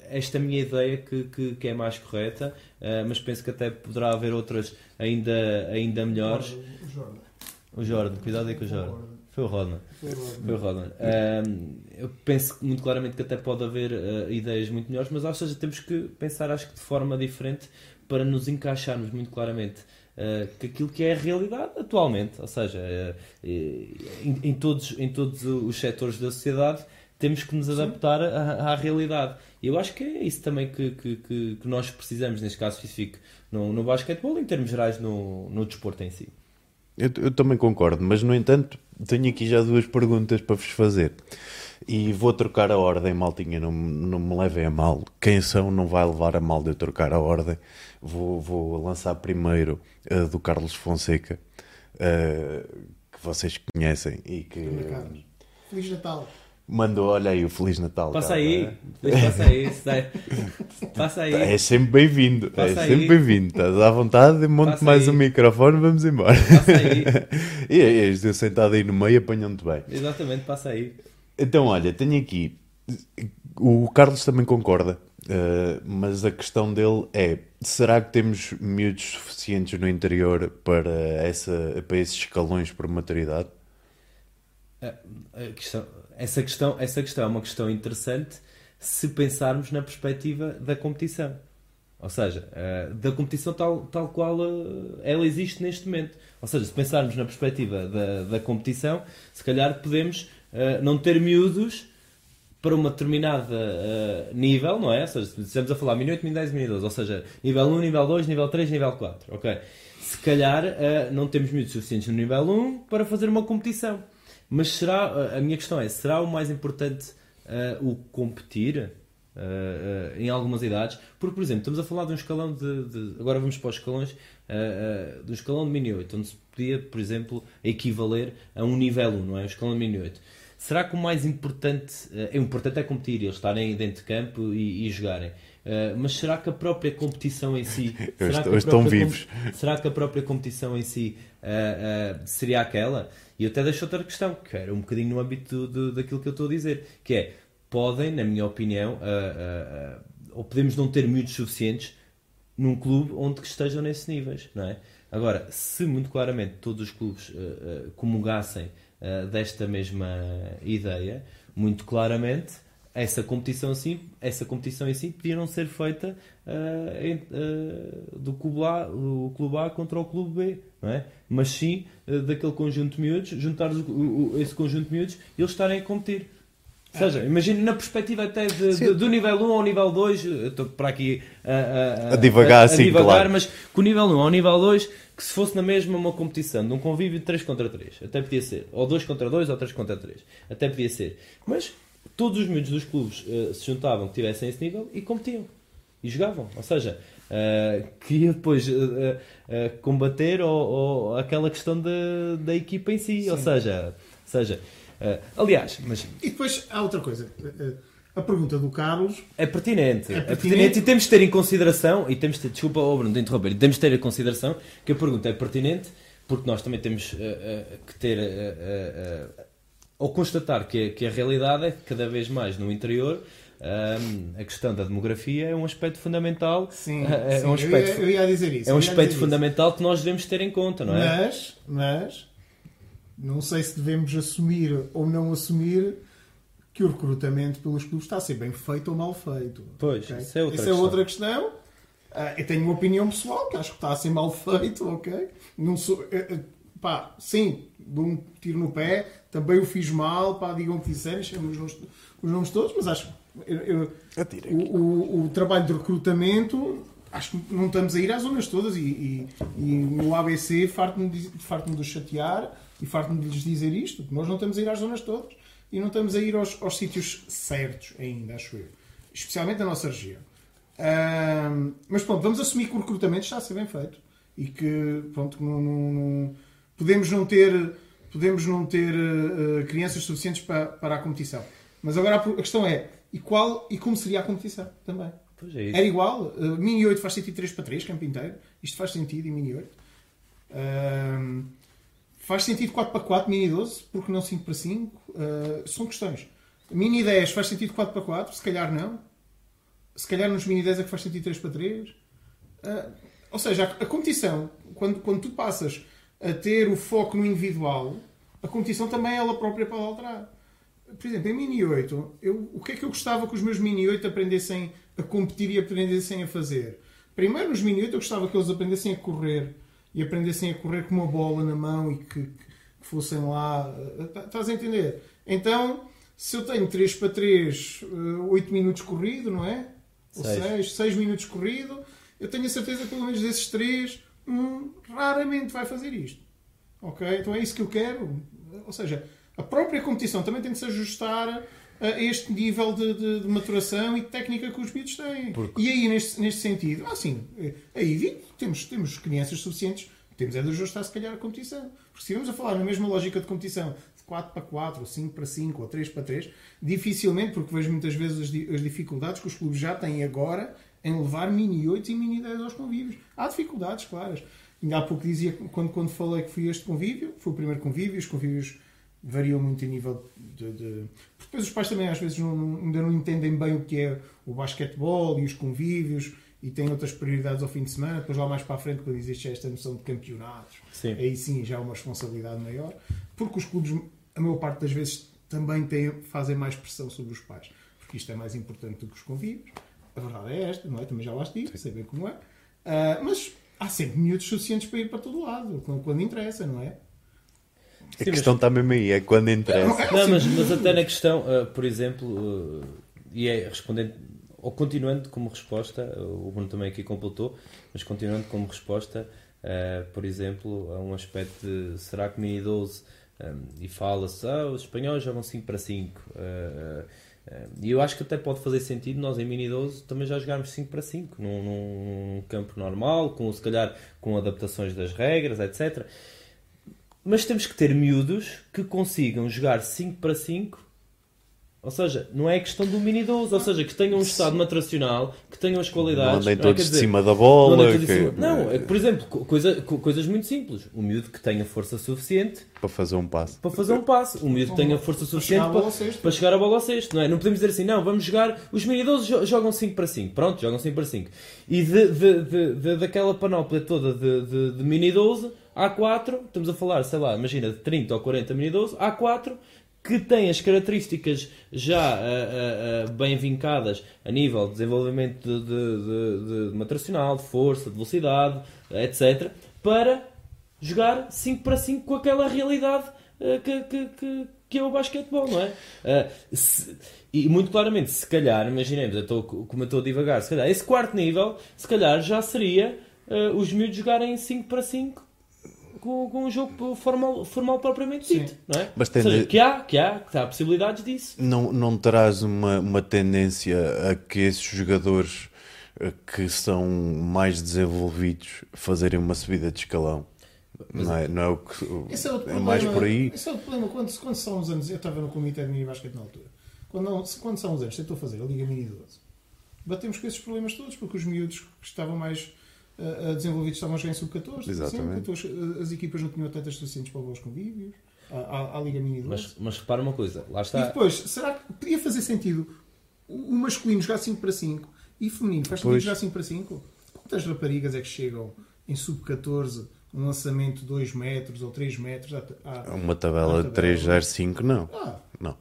esta minha ideia que, que, que é mais correta, mas penso que até poderá haver outras ainda, ainda melhores. O Jordan. O Jordan, cuidado aí com o Jordan. Foi o Rodman. Foi o Rodman. Um, eu penso muito claramente que até pode haver uh, ideias muito melhores, mas ou seja, temos que pensar, acho que de forma diferente para nos encaixarmos muito claramente uh, que aquilo que é a realidade atualmente, ou seja, uh, em, em, todos, em todos os setores da sociedade temos que nos adaptar à, à, realidade. E eu acho que é isso também que, que, que, que nós precisamos, neste caso específico, no, no basquetebol, em termos gerais, no, no desporto em si. Eu, eu, também concordo, mas no entanto tenho aqui já duas perguntas para vos fazer. E vou trocar a ordem, maltinha, não, não me levem a mal. Quem são não vai levar a mal de eu trocar a ordem. Vou, vou lançar primeiro a do Carlos Fonseca, uh, que vocês conhecem e que. Feliz Natal! Mandou, olha aí, o Feliz Natal. Passa aí, passa aí, passa aí. É sempre bem-vindo, é sempre bem-vindo. Estás à vontade, monte mais o um microfone, vamos embora. Passa aí. e és eu sentado aí no meio, apanhando-te bem. Exatamente, passa aí. Então, olha, tenho aqui. O Carlos também concorda, uh, mas a questão dele é: será que temos miúdos suficientes no interior para, essa, para esses escalões por maturidade? A, a questão essa questão, essa questão é uma questão interessante se pensarmos na perspectiva da competição. Ou seja, uh, da competição tal, tal qual uh, ela existe neste momento. Ou seja, se pensarmos na perspectiva da, da competição, se calhar podemos uh, não ter miúdos para uma determinada nível, não é? Ou seja, se estamos a falar min 8, min 10, min 12, ou seja, nível 1, nível 2, nível 3, nível 4, ok? Se calhar não temos miúdos suficientes no nível 1 para fazer uma competição. Mas será, a minha questão é, será o mais importante uh, o competir uh, uh, em algumas idades? Porque, por exemplo, estamos a falar de um escalão de... de agora vamos para os escalões, uh, de um escalão de Mini 8, onde se podia, por exemplo, equivaler a um nível 1, não é? O escalão de Mini 8. Será que o mais importante, é importante é competir, eles estarem dentro de campo e, e jogarem? Uh, mas será que a própria competição em si será, que estão vivos. será que a própria competição em si uh, uh, seria aquela? E até deixo outra questão, que era um bocadinho no âmbito daquilo que eu estou a dizer, que é, podem, na minha opinião, uh, uh, uh, ou podemos não ter miúdos suficientes num clube onde estejam nesses níveis, não é? Agora, se muito claramente todos os clubes comungassem desta mesma ideia, muito claramente essa competição assim, essa competição si podia não ser feita uh, uh, do clube A, o clube A contra o clube B, não é? Mas sim uh, daquele conjunto de miúdos, juntar o, o, esse conjunto de miúdos e eles estarem a competir. Ou seja, imagina na perspectiva até de, de, do nível 1 ao nível 2, estou para aqui a, a, a divagar, a, assim, divagar claro. mas com o nível 1 ao nível 2, que se fosse na mesma uma competição, de um convívio de 3 contra 3, até podia ser, ou 2 contra 2 ou 3 contra 3, até podia ser. Mas todos os miúdos dos clubes uh, se juntavam que tivessem esse nível e competiam. E jogavam. Ou seja, uh, queria depois uh, combater ou, ou, aquela questão de, da equipa em si. Sim. Ou seja, seja aliás, mas... E depois há outra coisa. A pergunta do Carlos é pertinente. É pertinente. é pertinente. e temos de ter em consideração, e temos de ter, desculpa, oh Bruno, de interromper, temos de ter em consideração que a pergunta é pertinente porque nós também temos que ter ou constatar que, que a realidade é que cada vez mais no interior um, a questão da demografia é um aspecto fundamental. Sim, é sim. Um aspecto, eu, ia, eu, ia, dizer isso. É um aspecto fundamental isso. que nós devemos ter em conta, não é? Mas, mas, não sei se devemos assumir ou não assumir que o recrutamento pelos clubes está a ser bem feito ou mal feito. Pois, okay? isso é outra Essa questão. é outra questão. Uh, eu tenho uma opinião pessoal que acho que está a ser mal feito, ok? Não sou, uh, pá, sim, dou um tiro no pé, também o fiz mal, pá, digam o que disserem, chamem os nomes todos, mas acho que o, o, o, trabalho de recrutamento, acho que não estamos a ir às zonas todas e, e, e no ABC farto-me de, farto de chatear e farto-me de lhes dizer isto, que nós não estamos a ir às zonas todas e não estamos a ir aos, aos sítios certos ainda, acho eu. Especialmente na nossa região. Um, mas pronto, vamos assumir que o recrutamento está a ser bem feito e que pronto, não, não, não podemos não ter, podemos não ter uh, crianças suficientes para, para a competição. Mas agora a questão é, e qual e como seria a competição também? É Era igual? Uh, mini 8 faz sentido 3 para 3, campo inteiro. Isto faz sentido em Mini 8. Uh, faz sentido 4 para 4, Mini 12, porque não 5 para 5? Uh, são questões. Mini 10 faz sentido 4 para 4, se calhar não. Se calhar nos Mini 10 é que faz sentido 3 para 3. Uh, ou seja, a, a competição, quando, quando tu passas a ter o foco no individual, a competição também ela própria pode alterar. Por exemplo, em Mini 8, eu, o que é que eu gostava que os meus Mini 8 aprendessem a competir e aprendessem a fazer? Primeiro, nos Mini 8, eu gostava que eles aprendessem a correr e aprendessem a correr com uma bola na mão e que, que fossem lá. Eh, estás a entender? Então, se eu tenho 3 para 3, 8 eh, minutos corrido, não é? Ou 6, 6 minutos corrido, eu tenho a certeza que pelo menos desses 3 hum, raramente vai fazer isto. Ok? Então é isso que eu quero. Ou seja, a própria competição também tem de se ajustar a este nível de, de, de maturação e de técnica que os miúdos têm. Porque... E aí, neste, neste sentido, ah, sim, aí temos, temos crianças suficientes, temos é de ajustar se calhar a competição. Porque se estivermos a falar na mesma lógica de competição, de 4 para 4, ou 5 para 5, ou 3 para 3, dificilmente, porque vejo muitas vezes as, as dificuldades que os clubes já têm agora em levar mini 8 e mini 10 aos convívios. Há dificuldades, claras. Ainda há pouco dizia, quando, quando falei que fui este convívio, foi o primeiro convívio, os convívios variam muito em nível de. de... Porque depois os pais também às vezes não, não, ainda não entendem bem o que é o basquetebol e os convívios e têm outras prioridades ao fim de semana. Depois lá mais para a frente, quando existe esta noção de campeonatos, sim. aí sim já há uma responsabilidade maior. Porque os clubes, a maior parte das vezes, também têm, fazem mais pressão sobre os pais. Porque isto é mais importante do que os convívios. A verdade é esta, não é? Também já lá estive, sei bem como é. Uh, mas há sempre miúdos suficientes para ir para todo lado, quando, quando interessa, não é? A Sim, questão mas... está mesmo aí, é quando interessa. Não, mas, mas até na questão, uh, por exemplo, uh, e é respondendo, ou continuando como resposta, o Bruno também aqui completou, mas continuando como resposta, uh, por exemplo, a um aspecto de será que Mini 12 um, e fala-se, ah, os espanhóis jogam 5 para 5. E eu acho que até pode fazer sentido nós em Mini 12 também já jogarmos 5 para 5 num, num, campo normal, com se calhar com adaptações das regras, etc. Mas temos que ter miúdos que consigam jogar 5 para 5 ou seja, não é questão do mini 12, ou seja, que tenham um estado maturacional, que tenham as qualidades. Não andem todos de cima da bola. Não, que... cima... não é, por exemplo, coisa, coisas muito simples. Um miúdo que tenha força suficiente para fazer um passo. Para fazer um passo. Um miúdo que tenha força suficiente para, para, para, chegar a bola ao cesto. Não, é? não podemos dizer assim, não, vamos jogar. Os mini 12 jogam 5 para 5. Pronto, jogam 5 para 5. E de, de, de, de daquela panóplia toda de, de, de mini 12, há 4, estamos a falar, sei lá, imagina, de 30 ou 40 mini 12, há 4 que tem as características já uh, uh, bem vincadas a nível de desenvolvimento de, de, de, de matracional, de força, de velocidade, etc., para jogar 5 para 5 com aquela realidade que, que, que, que é o basquetebol, não é? Se, e muito claramente, se calhar, imaginemos, eu estou, como eu estou a divagar, se calhar esse quarto nível, se calhar já seria os miúdos jogarem 5 para 5 com, com um jogo formal, formal propriamente dito, Sim. não é? Mas tende... seja, que há, que há, que há possibilidades disso. Não, não terás uma, uma tendência a que esses jogadores eh, que são mais desenvolvidos fazerem uma subida de escalão? Mas, não, é, não é o que esse é, o é mais por aí. Esse é o problema. Quando, quando são uns anos, eu estava no comitê de mini basquete na altura. Quando, não, quando são uns anos, tentou fazer a Liga Mini 12. Batemos com esses problemas todos, porque os miúdos que estavam mais uh, desenvolvidos estavam a jogar em sub-14. Exatamente. Então, as equipas não tinham atletas suficientes para os convívios. À, à, Liga Mini 12. Mas, mas repara uma coisa, lá está. E depois, será que podia fazer sentido o masculino jogar 5 para 5 e feminino faz sentido jogar 5 para 5? Quantas raparigas é que chegam em sub-14 um lançamento de 2 metros ou 3 metros? À, à, uma tabela de 3,05 não. Ah. Não.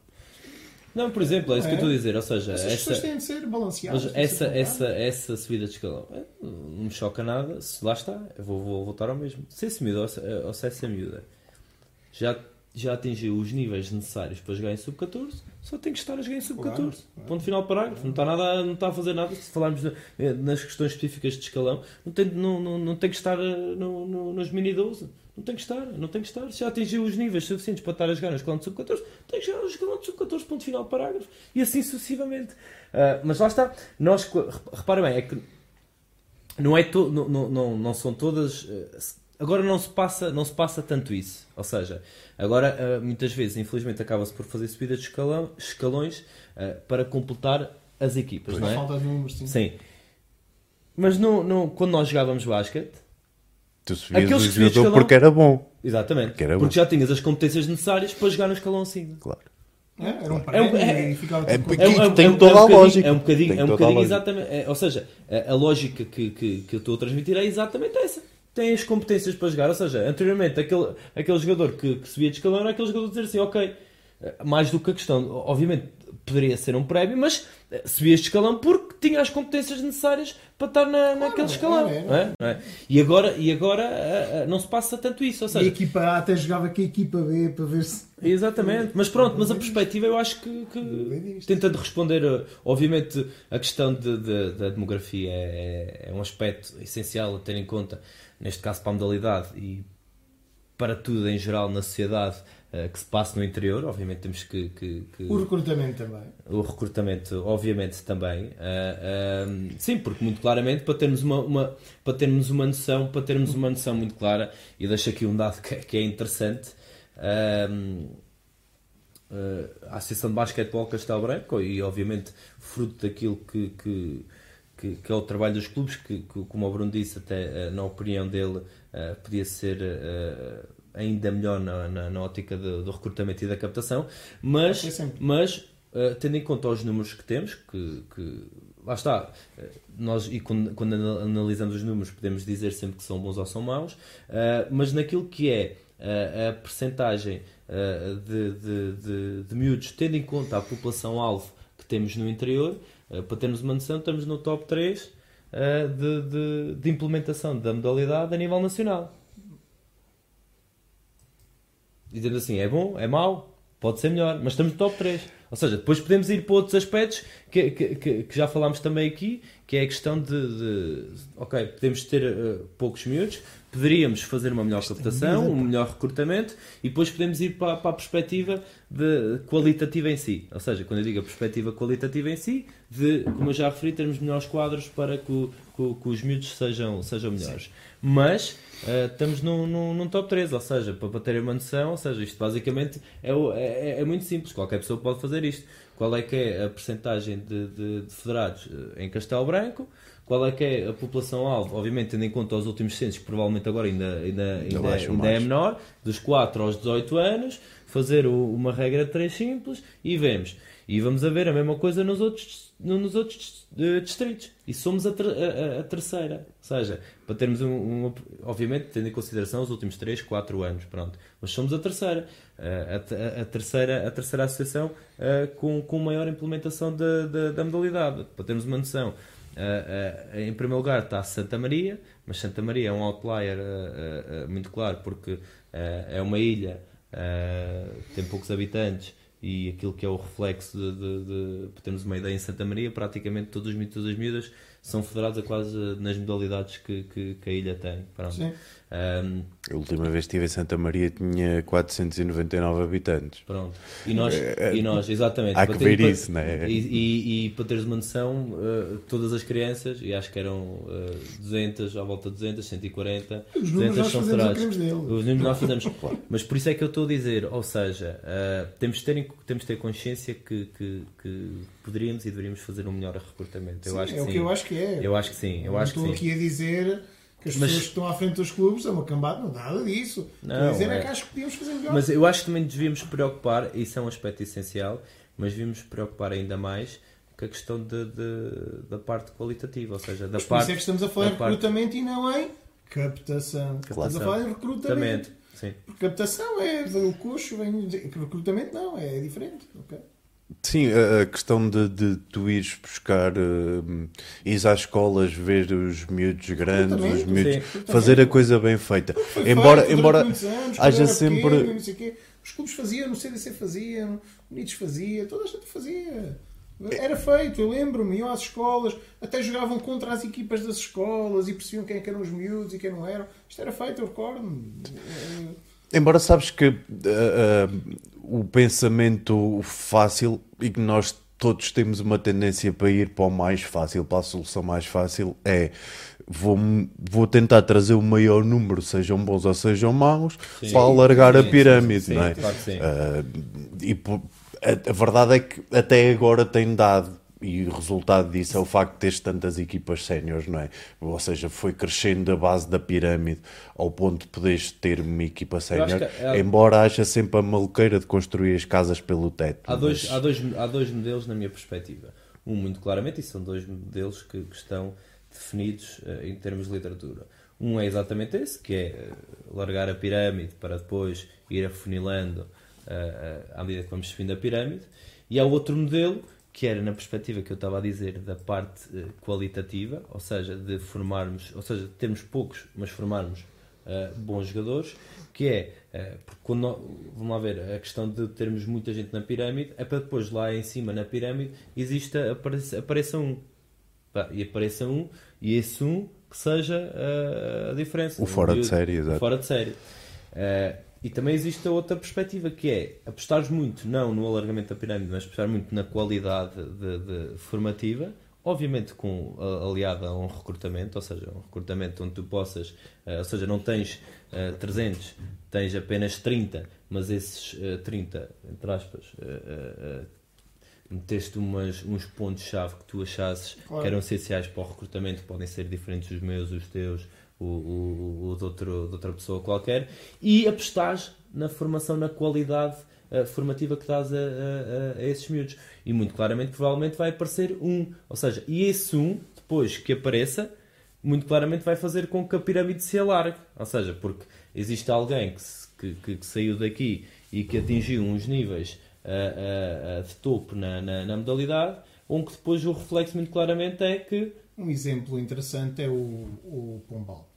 Não, por exemplo, é isso é. que eu estou a dizer, ou seja, Essas essa, têm de ser balanceadas. essa, essa, essa subida de escalão é, não me choca nada, se lá está, vou, vou voltar ao mesmo. Se esse miúdo, ou se essa miúda já, já atingiu os níveis necessários para jogar em sub-14, só tem que estar a jogar em sub-14. Claro, claro. Ponto final parágrafo. Não está, nada, não está a fazer nada. Se falarmos nas questões específicas de escalão, não tem, não, não, não tem que estar eh, no, no, nos mini 12. Não tem que estar, não tem que estar. Se já atingiu os níveis suficientes para estar a jogar no escalão de sub-14, tem que jogar no escalão de sub-14, ponto final, parágrafo. E assim sucessivamente. Uh, mas lá está. Nós, repara bem, é que não, é to, não, não, não, não são todas. Uh, agora não se, passa, não se passa tanto isso. Ou seja, agora uh, muitas vezes, infelizmente, acaba-se por fazer subida de escalão, escalões para completar as equipas. Pois não é? falta de números, sim. sim. Mas no, no, quando nós jogávamos basquete Tu subias Aqueles o jogador escalão... porque era bom. Exatamente. Porque, era porque já tinhas as competências necessárias para jogar no escalão acima. Claro. É, era um prémio é, é, ficava é, é, tem toda a lógica. É um bocadinho, é um bocadinho exatamente. É, ou seja, a, a lógica que, que, que eu estou a transmitir é exatamente essa. Tem as competências para jogar. Ou seja, anteriormente, aquele, aquele jogador que, que subia de escalão era aquele jogador que dizer assim: ok, mais do que a questão, obviamente poderia ser um prémio, mas eh, subias de escalão porque tinha as competências necessárias para estar na, claro, naquele escalão. É, é, é? é, E agora, e agora não se passa tanto isso. Ou seja, e a equipa A até jogava com a equipa B para ver se. Exatamente, mas pronto, mas a perspectiva eu acho que, que tentando responder, obviamente a questão de, de, da demografia é, é um aspecto essencial a ter em conta, neste caso para a modalidade e para tudo em geral na sociedade que se passa no interior, obviamente temos que, que, que, O recrutamento também. O recrutamento, obviamente, também. Uh, uh, sim, porque muito claramente para termos uma, uma, para termos uma noção, para termos uma noção muito clara, e deixo aqui um dado que, que é interessante. Uh, a Associação de Basquetebol Castelo Branco, e obviamente fruto daquilo que, que, que, que é o trabalho dos clubes, que, como o Bruno disse, até na opinião dele, podia ser ainda melhor na, na, na ótica de, do recrutamento e da captação, mas, mas uh, tendo em conta os números que temos, que, que lá está, eh, nós e quando, quando, analisamos os números podemos dizer sempre que são bons ou são maus, uh, mas naquilo que é uh, a percentagem uh, de, de, de, de miúdos, tendo em conta a população-alvo que temos no interior, para termos uma noção, estamos no top 3 de, de, de implementação da modalidade a nível nacional dizendo assim, é bom, é mau, pode ser melhor, mas estamos no top 3. Ou seja, depois podemos ir para outros aspectos que, que, que, que já falámos também aqui, que é a questão de, de ok, podemos ter uh, poucos miúdos, poderíamos fazer uma melhor captação, um melhor recrutamento e depois podemos ir para, para, a perspectiva de, qualitativa em si. Ou seja, quando eu digo a perspectiva qualitativa em si, de, como eu já referi, termos melhores quadros para que, que, que os miúdos sejam, sejam melhores. Sim. Mas uh, estamos num, num, num, top 3, ou seja, para, para terem uma noção, ou seja, isto basicamente é, é, é, muito simples, qualquer pessoa pode fazer isto. Qual é que é a percentagem de, de, de federados eh, em Castelo Branco? Qual é que é a população-alvo? Obviamente, tendo em conta os últimos censos, que provavelmente agora ainda, ainda, ainda, ainda é mais. menor, dos 4 aos 18 anos, fazer o- uma regra de 3 simples e vemos. E vamos a ver a mesma coisa nos outros, no- nos outros eh, distritos. E somos a, ter- a- a- terceira. Ou seja, para termos um, um- Obviamente, tendo em consideração os últimos 3, 4 anos, pronto. Mas somos a terceira. Eh, a, a- terceira, a terceira associação eh, com, com maior implementação da, da, da modalidade. Para termos uma noção. em primeiro lugar está Santa Maria, mas Santa Maria é um outlier muito claro porque é uma ilha, tem poucos habitantes e aquilo que é o reflexo de, de- de- para termos uma ideia em Santa Maria, praticamente todos os as miúdas são federados a quase nas modalidades que, que, que a ilha tem. Pronto. Sim. Ahm, A última vez que estive em Santa Maria tinha 499 habitantes. Pronto. E nós, e nós exatamente. Há para que ter- ver para- isso, né? E, e, e para teres uma noção, eh, todas as crianças, e acho que eram eh, 200, à volta de 200, 140, Os números 200 nós são que dele. Os números nós fazemos. Mas por isso é que eu estou a dizer, ou seja, eh, temos, de ter, em- temos de ter consciência que, que, que poderíamos e deveríamos fazer um melhor recrutamento. Eu Sim, acho que é sim. o que eu acho que é. Eu acho que sim, eu não acho que estou sim. aqui a dizer que as Mas- pessoas que estão à frente dos clubes são uma cambada, não nada disso. Não, dizer é é- que acho que podíamos fazer melhor. Mas eu acho que também devíamos preocupar, isso é um aspecto essencial, mas devíamos preocupar ainda mais com a questão de, de- da parte qualitativa, ou seja, da Mas por parte. isso é que estamos a falar em parte- recrutamento e não em captação. Estamos a falar em recrutamento. Sim. Porque captação é o coxo, vem recrutamento não, é diferente. ok? Sim, a, questão de, de tu ires buscar, uh, ires às escolas, ver os miúdos grandes, os miúdos, sim. fazer a coisa bem feita. Embora, feito embora anos, haja sempre. pequeno, o. Os clubes faziam, no CDC faziam, o Unidos fazia, toda a gente fazia. Era feito, eu lembro-me, iam às escolas, até jogavam contra as equipas das escolas e percebiam quem é eram os miúdos e quem não eram. Isto era feito, eu recordo-me. Embora sabes que uh, uh, o pensamento fácil e que nós todos temos uma tendência para ir para o mais fácil, para a solução mais fácil, é vou, vou tentar trazer o maior número, sejam bons ou sejam maus, Sim. para alargar a Sim, pirâmide, sim, não é? claro que sim. Uh, e a, a verdade é que até agora tem dado. E o resultado disso é o facto de teres tantas equipas séniores, não é? Ou seja, foi crescendo a base da pirâmide ao ponto de poderes ter uma equipa sénior, é- embora haja sempre a maluqueira de construir as casas pelo teto. Há dois, mas- há, dois, há dois modelos na minha perspectiva. Um muito claramente, e são dois modelos que, que estão definidos eh, em termos de literatura. Um é exatamente esse, que é eh, largar a pirâmide para depois ir afunilando eh, à medida que vamos subindo a pirâmide. E há outro modelo, que era na perspectiva que eu estava a dizer da parte eh, qualitativa, ou seja, de formarmos, ou seja, de termos poucos, mas formarmos eh, bons jogadores, que é, eh, porque quando nó- vamos lá ver, a questão de termos muita gente na pirâmide, é para depois lá em cima na pirâmide exista, apareça, apareça um. Pá, E apareça um, e esse um que seja eh, a diferença. O fora de miúdo- série, exato. Fora de série. Eh, e também existe a outra perspectiva que é apostares muito, não no alargamento da pirâmide, mas apostar muito na qualidade de, de formativa, obviamente com aliada a um recrutamento, ou seja, um recrutamento onde tu possas, eh, ou seja, não tens eh, 300, tens apenas 30, mas esses eh, 30, entre aspas, eh, meteste umas, uns pontos-chave que tu achasses Claro. que eram essenciais para o recrutamento, podem ser diferentes dos meus, os teus, o, o, o de, outro, de outra pessoa qualquer, e apostares na formação, na qualidade eh, formativa que dás a, a- a- esses miúdos. E muito claramente, provavelmente vai aparecer um. Ou seja, e esse um, depois que apareça, muito claramente vai fazer com que a pirâmide se alargue. Ou seja, porque existe alguém que, se- que, que- saiu daqui e que atingiu uns níveis ah, ah, de topo na, na, na modalidade, onde depois o reflexo muito claramente é que Um exemplo interessante é o, o Pombal.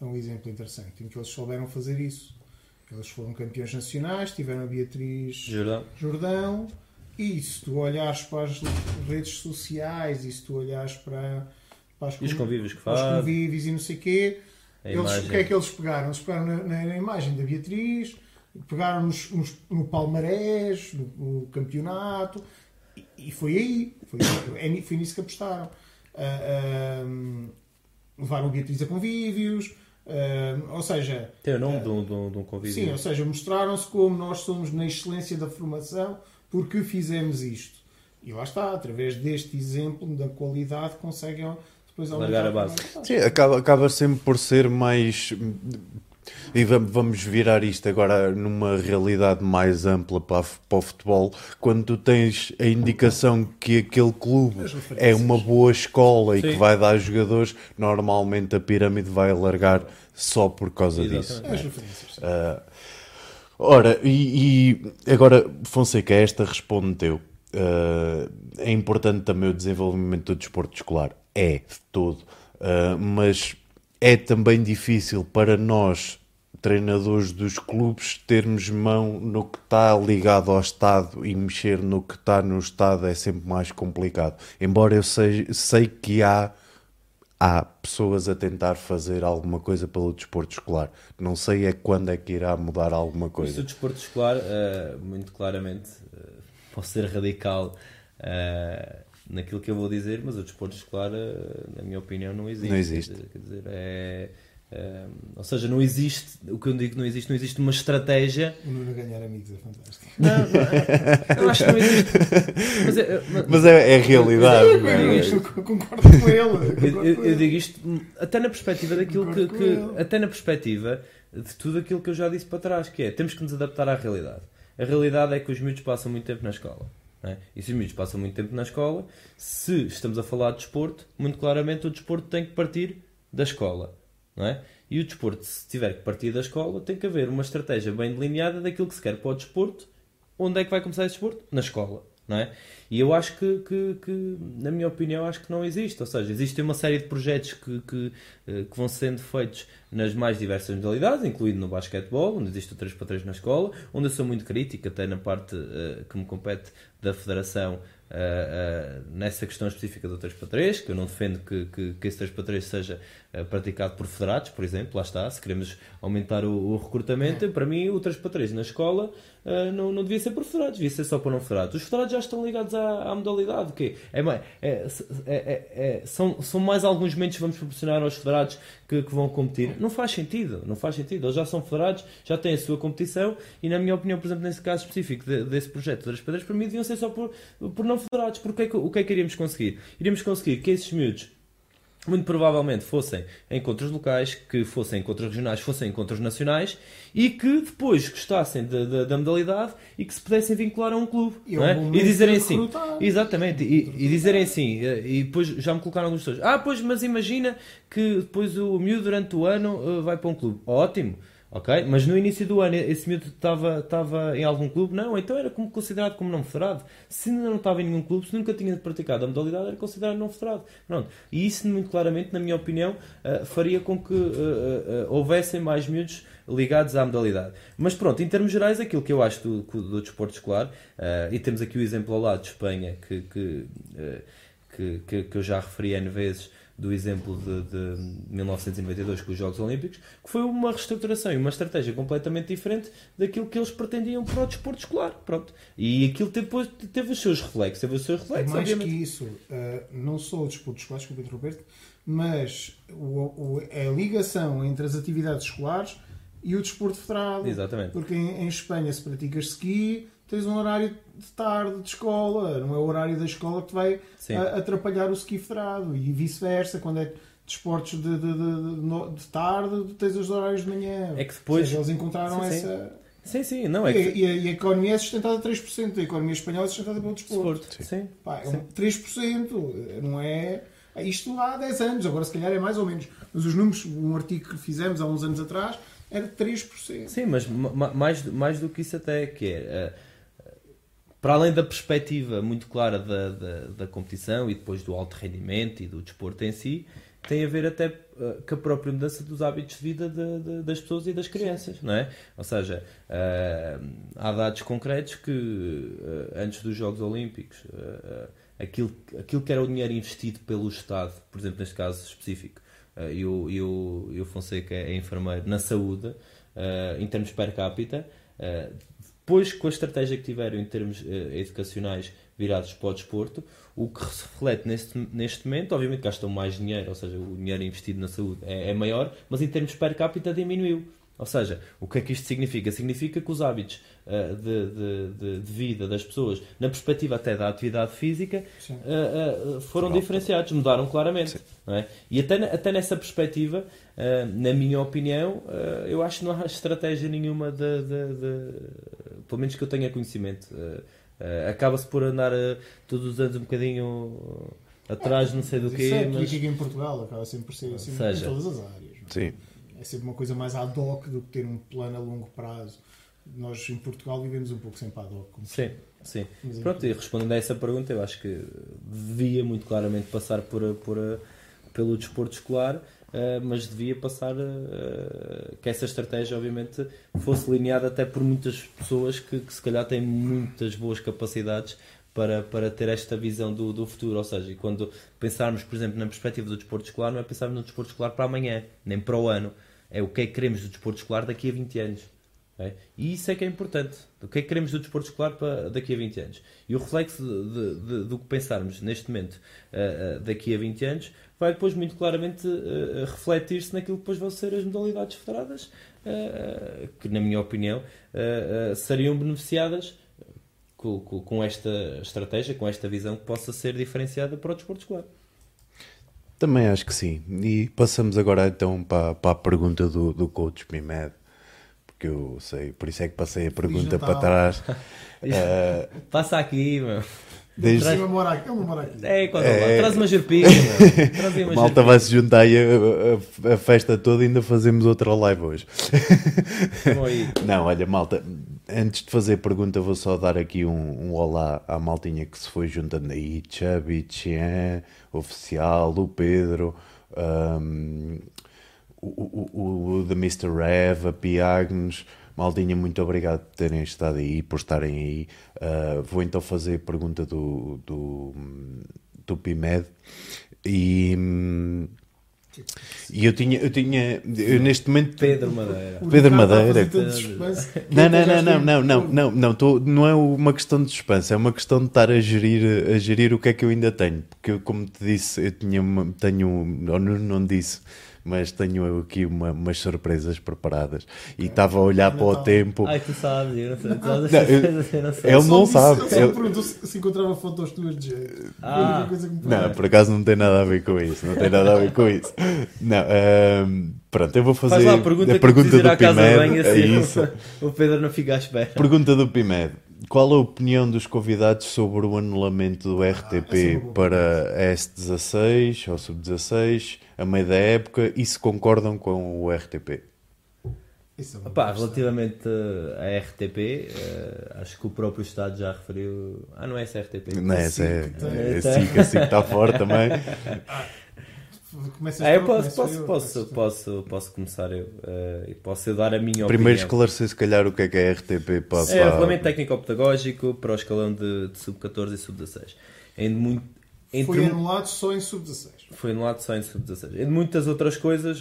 É um exemplo interessante em que eles souberam fazer isso. Eles foram campeões nacionais, tiveram a Beatriz Jordão, Jordão, e se tu olhares para as redes sociais e se tu olhares para, para as E os con- convívios que para os faz. convívios e não sei o quê, eles, o que é que eles pegaram? Eles pegaram na, na- na imagem da Beatriz, pegaram nos, nos- no palmarés, no, no campeonato, e, e foi aí. Foi, é foi nisso que apostaram. Ah, ah, levaram a Beatriz a convívios, ah, ou seja, tem o nome de, um, de, um, de um convívio. Sim, ou seja, mostraram-se como nós somos na excelência da formação porque fizemos isto. E lá está, através deste exemplo da qualidade, conseguem depois Largar aumentar a base. Sim, acaba, acaba sempre por ser mais. E vam- vamos virar isto agora numa realidade mais ampla para, o futebol, quando tu tens a indicação que aquele clube é uma boa escola e Sim. que vai dar jogadores, normalmente a pirâmide vai alargar só por causa Exatamente. disso. Ah, ora, e, e agora, Fonseca, esta responde teu. Ah, é importante também o desenvolvimento do desporto escolar. É, de todo. Ah, mas é também difícil para nós, treinadores dos clubes, termos mão no que está ligado ao Estado e mexer no que está no Estado é sempre mais complicado. Embora eu sei, sei que há há pessoas a tentar fazer alguma coisa pelo desporto escolar. Não sei é quando é que irá mudar alguma coisa. desporto escolar, eh, muito claramente, eh, posso ser radical eh, naquilo que eu vou dizer, mas o desporto escolar, eh, na minha opinião, não existe. Não existe. Quer dizer, é, eh, ou seja, não existe, o que eu digo não existe, não existe uma estratégia. O Nuno ganhar amigos é fantástico. Não, não, eu acho que não existe. Mas, é- mas- Mas é, é realidade. Eu é? digo Eu concordo com ele. Eu, concordo eu- com eu ele. digo isto até na perspectiva daquilo que, que- até na perspectiva de tudo aquilo que eu já disse para trás, que é temos que nos adaptar à realidade. A realidade é que os miúdos passam muito tempo na escola. É? E se os miúdos passam muito tempo na escola, se estamos a falar de desporto, muito claramente o desporto tem que partir da escola. Não é? E o desporto, se tiver que partir da escola, tem que haver uma estratégia bem delineada daquilo que se quer para o desporto. Onde é que vai começar esse desporto? Na escola. Não é? E eu acho que, que- que, na minha opinião, acho que não existe. Ou seja, existe uma série de projetos que, que, eh, que vão sendo feitos nas mais diversas modalidades, incluindo no basquetebol, onde existe o 3 para 3 na escola, onde eu sou muito crítico, até na parte eh, que me compete da federação, eh, eh, nessa questão específica do 3 para 3, que eu não defendo que, que, que esse 3 para 3 seja praticado por federados, por exemplo, lá está, se queremos aumentar o, o recrutamento, para mim o 3 para 3 na escola eh, não, não devia ser por federados, devia ser só para não federados. Os federados já estão ligados à, à modalidade, que é, é, é- é- é- são, são mais alguns momentos que vamos proporcionar aos federados que, que vão competir. Não faz sentido, não faz sentido. Eles já são federados, já têm a sua competição e, na minha opinião, por exemplo, nesse caso específico de- desse projeto das pedras, para mim deviam ser só por, por não federados. Porque o que, é que, o que é que iríamos conseguir? Iríamos conseguir que esses miúdos muito provavelmente fossem encontros locais, que fossem encontros regionais, fossem encontros nacionais e que depois gostassem da- da- da modalidade e que se pudessem vincular a um clube. E é? E dizerem de assim, exatamente, e, e dizerem assim, e depois já me colocaram algumas pessoas, ah, pois, mas imagina que depois o miúdo durante o ano eh, vai para um clube. Ótimo, ok, mas no início do ano esse miúdo estava, em algum clube? Não, então era como considerado como não federado. Se ainda não estava em nenhum clube, se nunca tinha praticado a modalidade, era considerado não federado. Pronto. E isso, muito claramente, na minha opinião, eh, faria com que eh, eh, houvessem mais miúdos ligados à modalidade. Mas pronto, em termos gerais, aquilo que eu acho do, do desporto escolar, e temos aqui o exemplo ao lado de Espanha, que, que, que, que eu já referi N vezes, do exemplo de, de 1992 com os Jogos Olímpicos, que foi uma reestruturação e uma estratégia completamente diferente daquilo que eles pretendiam para o desporto escolar. Pronto. E aquilo depois teve os seus reflexos. Teve os seus É reflexos, mais que obviamente. isso, uh, não só o desporto escolar, desculpa interromper mas o- a ligação entre as atividades escolares e o desporto federado. Exatamente. Porque em, em Espanha, se praticas ski, tens um horário de tarde de escola, não é o horário da escola que te vai Sim. a- atrapalhar o ski federado. E vice-versa, quando é desportos de, de, de, de tarde, tens os horários de manhã. É que depois- seja, eles encontraram Sim, sim. essa. Sim, sim, não é E, que. e a, e a economia é sustentada a 3%, a economia espanhola é sustentada pelo desporto. Desporto. Sim. Pá, é um 3%, não é. Isto há 10 anos, agora se calhar é mais ou menos. Mas os números, um artigo que fizemos há uns anos atrás, era 3%. Sim, mas ma- ma- mais, mais do que isso até que é. eh, para além da perspectiva muito clara da, da, da competição e depois do alto rendimento e do desporto em si, tem a ver até eh, com a própria mudança dos hábitos de vida de- de- das pessoas e das crianças, não é? Ou seja, eh, há dados concretos que eh, antes dos Jogos Olímpicos aquilo, aquilo que era o dinheiro investido pelo Estado, por exemplo, neste caso específico, e, o, e, o, e o Fonseca é enfermeiro, na saúde, em termos per capita, depois com a estratégia que tiveram em termos eh, educacionais virados para o desporto, o que se reflete neste, neste momento, obviamente gastam mais dinheiro, ou seja, o dinheiro investido na saúde é, é maior, mas em termos per capita diminuiu. Ou seja, o que é que isto significa? Significa que os hábitos uh, de, de, de, de, vida das pessoas, na perspectiva até da atividade física, uh, uh, foram diferenciados, mudaram claramente. É? E até, até nessa perspectiva, na minha opinião, eu acho que não há estratégia nenhuma de, pelo menos que eu tenha conhecimento. Acaba-se por andar todos os anos um bocadinho atrás, não sei do quê. É, mas... aqui em Portugal acaba sempre por ser assim seja, em todas as áreas. É? Sim é sempre uma coisa mais ad hoc do que ter um plano a longo prazo. Nós em Portugal vivemos um pouco sempre ad hoc. Sim, sim. Mas, Pronto, e respondendo a essa pergunta, eu acho que devia muito claramente passar por, por, pelo desporto escolar, eh, mas devia passar eh, que essa estratégia, obviamente, fosse lineada até por muitas pessoas que, que se calhar têm muitas boas capacidades para, para ter esta visão do, do futuro. Ou seja, quando pensarmos, por exemplo, na perspectiva do desporto escolar, não é pensarmos no desporto escolar para amanhã, nem para o ano é o que é que queremos do desporto escolar daqui a 20 anos. É? E isso é que é importante. O que é que queremos do desporto escolar para daqui a 20 anos? E o reflexo de, de, do que pensarmos neste momento uh, uh, daqui a 20 anos vai depois muito claramente uh, refletir-se naquilo que depois vão ser as modalidades federadas, que na minha opinião seriam beneficiadas com, com, com esta estratégia, com esta visão que possa ser diferenciada para o desporto escolar. Também acho que sim. E passamos agora então para, para a pergunta do, do coach Mimed, porque eu sei, por isso é que passei a pergunta para trás. uh, Passa aqui, meu. Desde... Ele mora aqui. Ele mora aqui. É, quando é... Traz uma jerpinha. Traz uma Malta vai se juntar aí a, a, a, festa toda e ainda fazemos outra live hoje. Não, olha, malta, antes de fazer a pergunta, vou só dar aqui um, um olá à maltinha que se foi juntando aí: Chubby, Tien, Oficial, o Pedro, um, o, o, o, The Mr. Rev, a Piagnos. Maldinha, muito obrigado por terem estado aí, por estarem aí. Uh, vou então fazer a pergunta do, do, do PIMED. E. E eu tinha, eu tinha, eu neste momento. Pedro Madeira. Pedro Madeira. Não, não, não, não, não, não, não, não, tô, não é uma questão de suspense, é uma questão de estar a gerir, a gerir o que é que eu ainda tenho. Porque eu, como te disse, eu tinha, tenho, ou não, não disse, mas tenho aqui uma, umas surpresas preparadas. E estava a olhar para o tempo. Ai, tu sabes, eu não sei. Não, eu, eu não sei. Ele não sabe. Ele só perguntou se encontrava fotos tuas de jeito. Ah. Não, por acaso não tem nada a ver com isso. Não tem nada a ver com isso. Não, um, pronto, eu vou fazer Faz lá a pergunta, a pergunta do PIMED. Assim, é isso. O Pedro não fica à espera. Pergunta do PIMED. Qual a opinião dos convidados sobre o anulamento do RTP ah, para a S16 ou Sub-16 a meio da época e se concordam com o RTP? Isso é Opa, relativamente à RTP, uh, eh, acho que o próprio Estado já referiu. Ah, não é essa RTP? Não é essa, é, é, é, assim que está forte também. Começas ah, eu posso, posso, eu, posso, posso, posso, começar eu uh, e posso eu dar a minha Primeiro opinião. esclarecer se calhar o que é que é RTP para, É o Regulamento Técnico-Pedagógico para o escalão de, de Sub-14 e Sub-16. Muito, entre, Foi anulado só em Sub-16. Foi anulado só em Sub-16. Entre muitas outras coisas,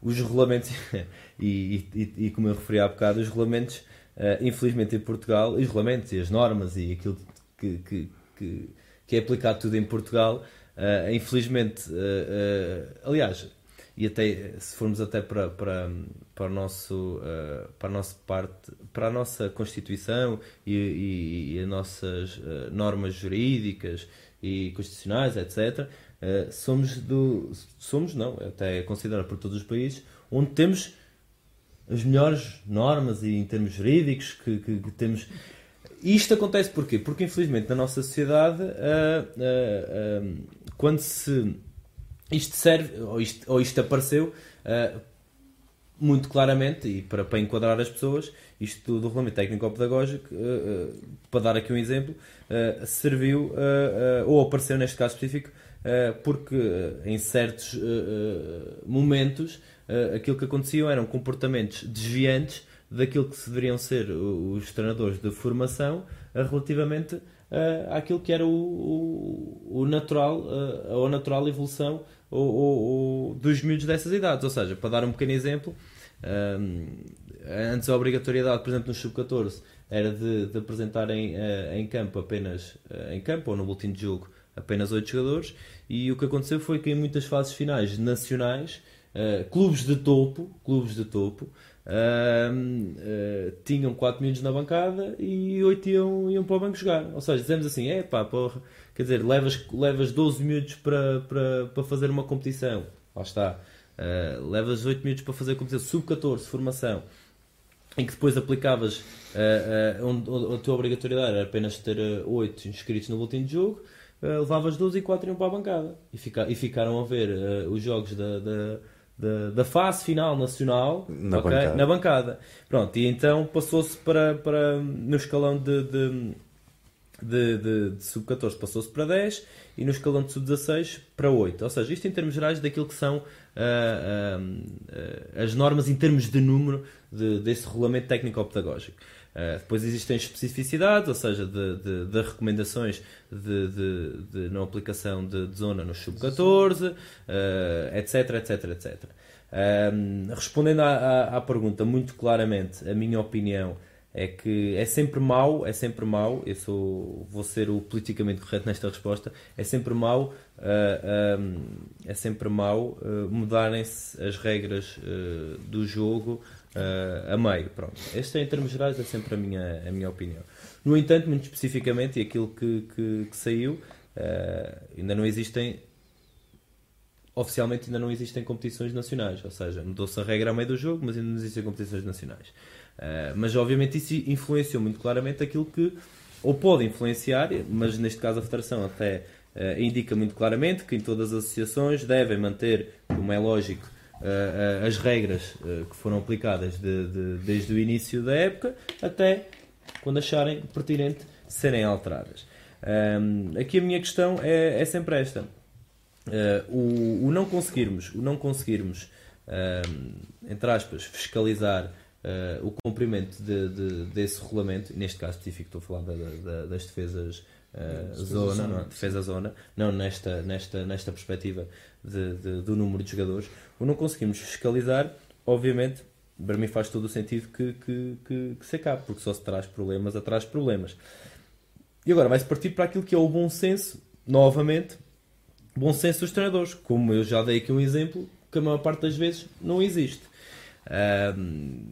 os regulamentos, e, e, e, como eu referi há bocado, os regulamentos, uh, infelizmente em Portugal, os regulamentos e as normas e aquilo que, que, que, que é aplicado tudo em Portugal Uh, infelizmente, uh, uh, aliás, e até se formos até para, para, para, o nosso, para a nossa parte, para a nossa Constituição e, e, e as nossas normas jurídicas e constitucionais, etc., somos do. Somos, não, até é considerado por todos os países, onde temos as melhores normas e em termos jurídicos que, que, que temos e isto acontece porquê? Porque infelizmente na nossa sociedade, quando se isto serve, ou isto, ou isto apareceu, muito claramente, e para, para enquadrar as pessoas, isto do, regulamento técnico-pedagógico, para dar aqui um exemplo, serviu, ou apareceu neste caso específico, porque em certos momentos aquilo que aconteciam eram comportamentos desviantes daquilo que deveriam ser os treinadores de formação relativamente uh, àquilo que era o, o, o natural, uh, a natural evolução o, o, dos miúdos dessas idades. Ou seja, para dar um pequeno exemplo, antes a obrigatoriedade, por exemplo, no sub-14 era de, de apresentarem uh, em campo apenas em campo ou no boletim de jogo apenas 8 jogadores e o que aconteceu foi que em muitas fases finais nacionais uh, clubes de topo, clubes de topo, uh, tinham 4 minutos na bancada e 8 iam, iam para o banco jogar. Ou seja, dizemos assim, é pá, porra, quer dizer, levas, levas 12 minutos para, para, para fazer uma competição, lá está, levas 8 minutos para fazer a competição, sub-14, formação, em que depois aplicavas uh, uh, onde, a tua obrigatoriedade era apenas ter uh, 8 inscritos no boletim de jogo, uh, levavas 12 e 4 iam para a bancada. E, fica, e ficaram a ver uh, os jogos da, da, da, da, fase final nacional na, okay, bancada. na bancada. Pronto, e então passou-se para, para no escalão de, de, de, de, de sub-14 passou-se para 10 e no escalão de sub-16 para 8. Ou seja, isto em termos gerais daquilo que são as normas em termos de número de, desse regulamento técnico-pedagógico. Uh, depois existem especificidades, ou seja, de, de, de recomendações de, de, não aplicação de, zona no sub-14, uh, etc, etc, etc. Uh, respondendo à, à, à, pergunta muito claramente, a minha opinião é que é sempre mau, é sempre mau, eu sou, vou ser o politicamente correto nesta resposta, é sempre mau, é sempre mau mudarem-se as regras do jogo uh, a meio. Pronto. Este, em termos gerais, é sempre a minha, a minha opinião. No entanto, muito especificamente, e aquilo que, que, que saiu, uh, ainda não existem. Oficialmente ainda não existem competições nacionais, ou seja, mudou-se a regra a meio do jogo, mas ainda não existem competições nacionais. Uh, mas obviamente isso influenciou muito claramente aquilo que, ou pode influenciar, mas neste caso a Federação até uh, indica muito claramente que em todas as associações devem manter, como é lógico, uh, as regras uh, que foram aplicadas de, de, desde o início da época até quando acharem pertinente serem alteradas. Um, aqui a minha questão é, é sempre esta: o, o, não conseguirmos, o não conseguirmos, entre aspas, fiscalizar Uh, o cumprimento de, de, desse regulamento, neste caso específico estou a falar da, da, das defesas uh, zona, zona, não, defesa zona, não nesta, nesta, nesta perspectiva de, do número de jogadores, o não conseguimos fiscalizar, obviamente, para mim faz todo o sentido que, que, que, que se acabe, porque só se traz problemas atrás problemas. E agora vai-se partir para aquilo que é o bom senso, novamente, bom senso dos treinadores, como eu já dei aqui um exemplo, que a maior parte das vezes não existe. Um,